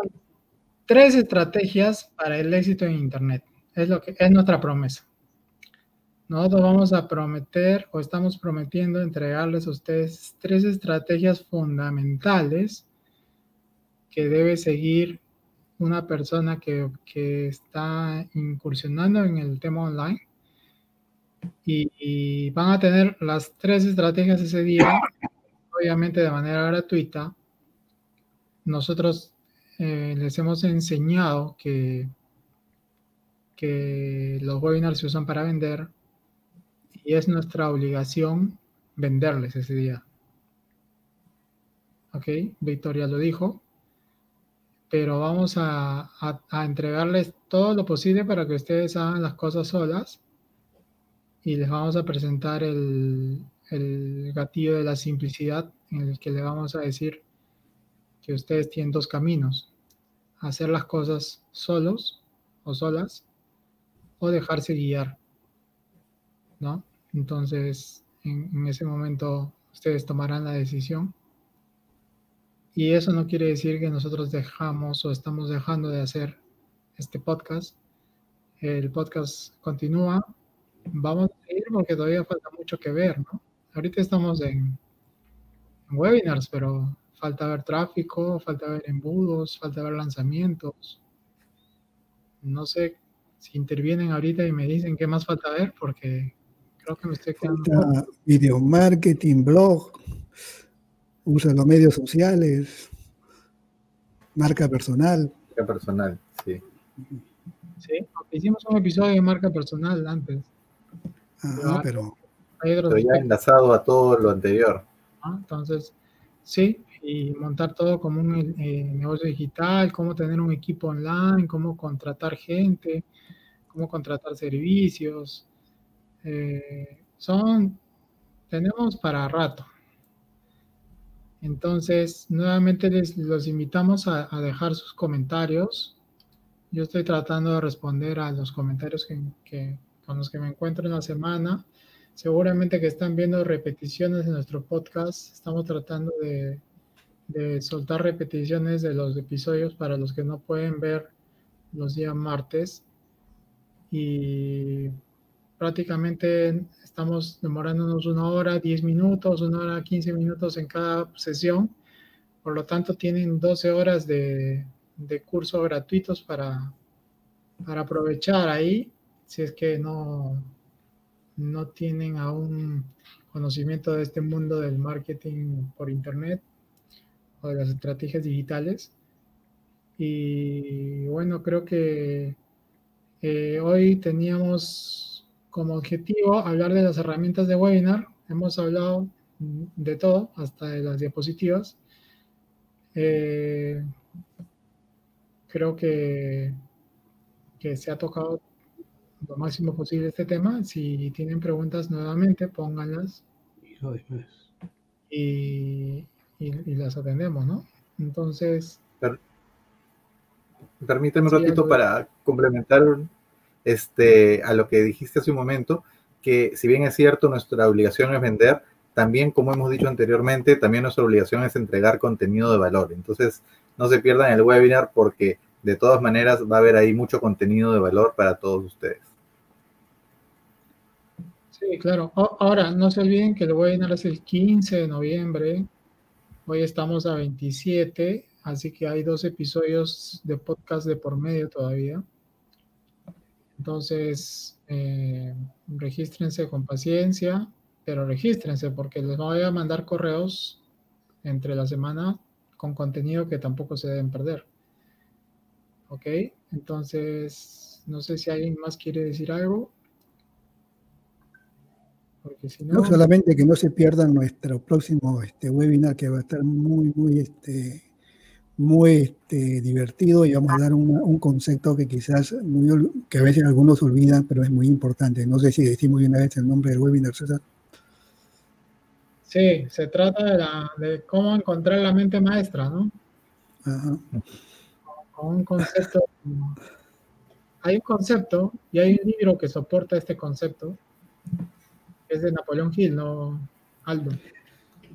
tres estrategias para el éxito en Internet. Es, lo que, es nuestra promesa. Nosotros vamos a prometer o estamos prometiendo entregarles a ustedes tres estrategias fundamentales que debe seguir una persona que, que está incursionando en el tema online. Y, y, van a tener las tres estrategias ese día. obviamente de manera gratuita. Nosotros eh, les hemos enseñado que, los webinars se usan para vender y es nuestra obligación venderles ese día. ¿Ok? Victoria lo dijo. Pero vamos a, entregarles todo lo posible para que ustedes hagan las cosas solas. Y les vamos a presentar el, el gatillo de la simplicidad en el que le vamos a decir que ustedes tienen dos caminos. Hacer las cosas solos o solas o dejarse guiar. ¿No? Entonces, en, ese momento ustedes tomarán la decisión. Y eso no quiere decir que nosotros dejamos o estamos dejando de hacer este podcast. El podcast continúa. Vamos a seguir porque todavía falta mucho que ver, ¿no? Ahorita estamos en, webinars, pero falta ver tráfico, falta ver embudos, falta ver lanzamientos. No sé si intervienen ahorita y me dicen qué más falta ver, porque creo que me estoy quedando. video marketing, blog, de los medios sociales, marca personal. Marca personal, sí. Sí, hicimos un episodio de marca personal antes. Ah, pero. Pero ya enlazado a todo lo anterior. Entonces, sí, y montar todo como un eh, negocio digital, cómo tener un equipo online, cómo contratar gente, cómo contratar servicios, eh, son, tenemos para rato. Entonces, nuevamente les los invitamos a, dejar sus comentarios. Yo estoy tratando de responder a los comentarios que, con los que me encuentro en la semana. Seguramente que están viendo repeticiones de nuestro podcast. Estamos tratando de, de soltar repeticiones de los episodios para los que no pueden ver los días martes. Y prácticamente estamos demorándonos una hora, 10 minutos, una hora, 15 minutos en cada sesión. Por lo tanto, tienen 12 horas de, de curso gratuitos para, para aprovechar ahí, si es que no, no tienen aún conocimiento de este mundo del marketing por Internet o de las estrategias digitales. Y bueno, creo que eh, hoy teníamos como objetivo hablar de las herramientas de webinar. Hemos hablado de todo, hasta de las diapositivas. Eh, creo que, que se ha tocado lo máximo posible este tema. Si tienen preguntas nuevamente, pónganlas. Y, y, las atendemos, ¿no? Entonces... Permíteme un ratito para complementar este, a lo que dijiste hace un momento, que si bien es cierto, nuestra obligación es vender, también, como hemos dicho anteriormente, también nuestra obligación es entregar contenido de valor. Entonces, no se pierdan el webinar porque de todas maneras va a haber ahí mucho contenido de valor para todos ustedes. Sí, claro. Ahora, no se olviden que el webinar es el 15 de noviembre. Hoy estamos a 27, así que hay dos episodios de podcast de por medio todavía. Entonces, eh, regístrense con paciencia, pero regístrense porque les voy a mandar correos entre la semana con contenido que tampoco se deben perder. ¿Ok? Entonces, no sé si alguien más quiere decir algo. Porque si no... no solamente que no se pierdan nuestro próximo este, webinar que va a estar muy, muy este, muy este, divertido y vamos a dar un concepto que quizás que a veces algunos olvidan, pero es muy importante. No sé si decimos una vez el nombre del webinar, César. Sí, se trata de, cómo encontrar la mente maestra, ¿no? Ajá. Con un concepto. Hay un concepto y hay un libro que soporta este concepto. Es de Napoleón Hill, ¿no, Aldo?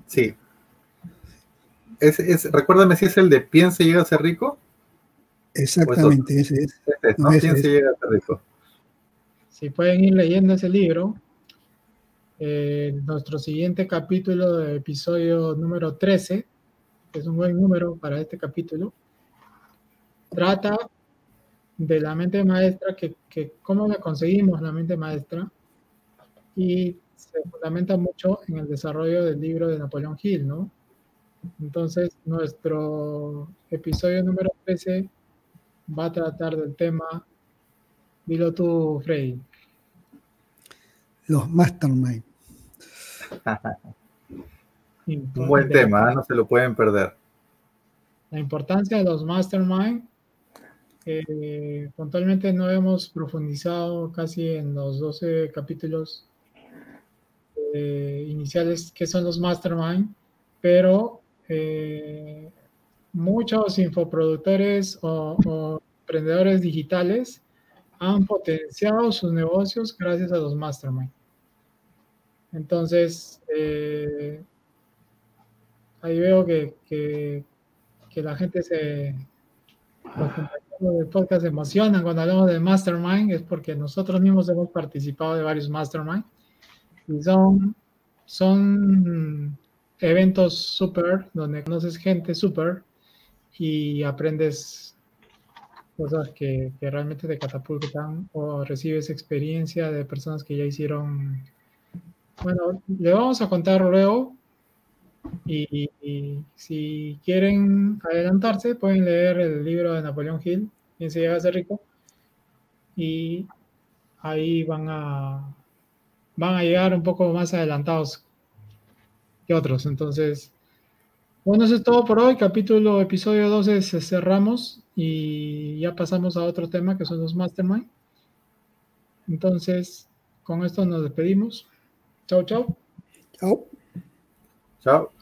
Sí, es, recuérdame si es el de piense y llega a ser rico. Exactamente, ese es. no, piense y llega a ser rico. Si pueden ir leyendo ese libro, eh, nuestro siguiente capítulo de episodio número 13, que es un buen número para este capítulo, trata de la mente maestra, que, que cómo la conseguimos la mente maestra, y se fundamenta mucho en el desarrollo del libro de Napoleón Hill, ¿no? Entonces, nuestro episodio número 13 va a tratar del tema, dilo tú, Freddy. Los mastermind. Un buen tema, ¿eh? no se lo pueden perder. La importancia de los mastermind. Eh, puntualmente no hemos profundizado casi en los 12 capítulos eh, iniciales que son los mastermind, pero eh, muchos infoproductores o, emprendedores digitales han potenciado sus negocios gracias a los mastermind. Entonces, eh, ahí veo que, que, la gente se, los podcast se emocionan cuando hablamos de mastermind, es porque nosotros mismos hemos participado de varios mastermind y son, son eventos súper, donde conoces gente súper y aprendes cosas que, que, realmente te catapultan o recibes experiencia de personas que ya hicieron. Bueno, le vamos a contar luego y, y, si quieren adelantarse pueden leer el libro de Napoleón Hill, quien se llega a ser rico, y ahí van a van a llegar un poco más adelantados que otros. Entonces, bueno, eso es todo por hoy. Capítulo, episodio 12 cerramos y ya pasamos a otro tema que son los mastermind. Entonces, con esto nos despedimos. Chao, chao. Chao. Chao.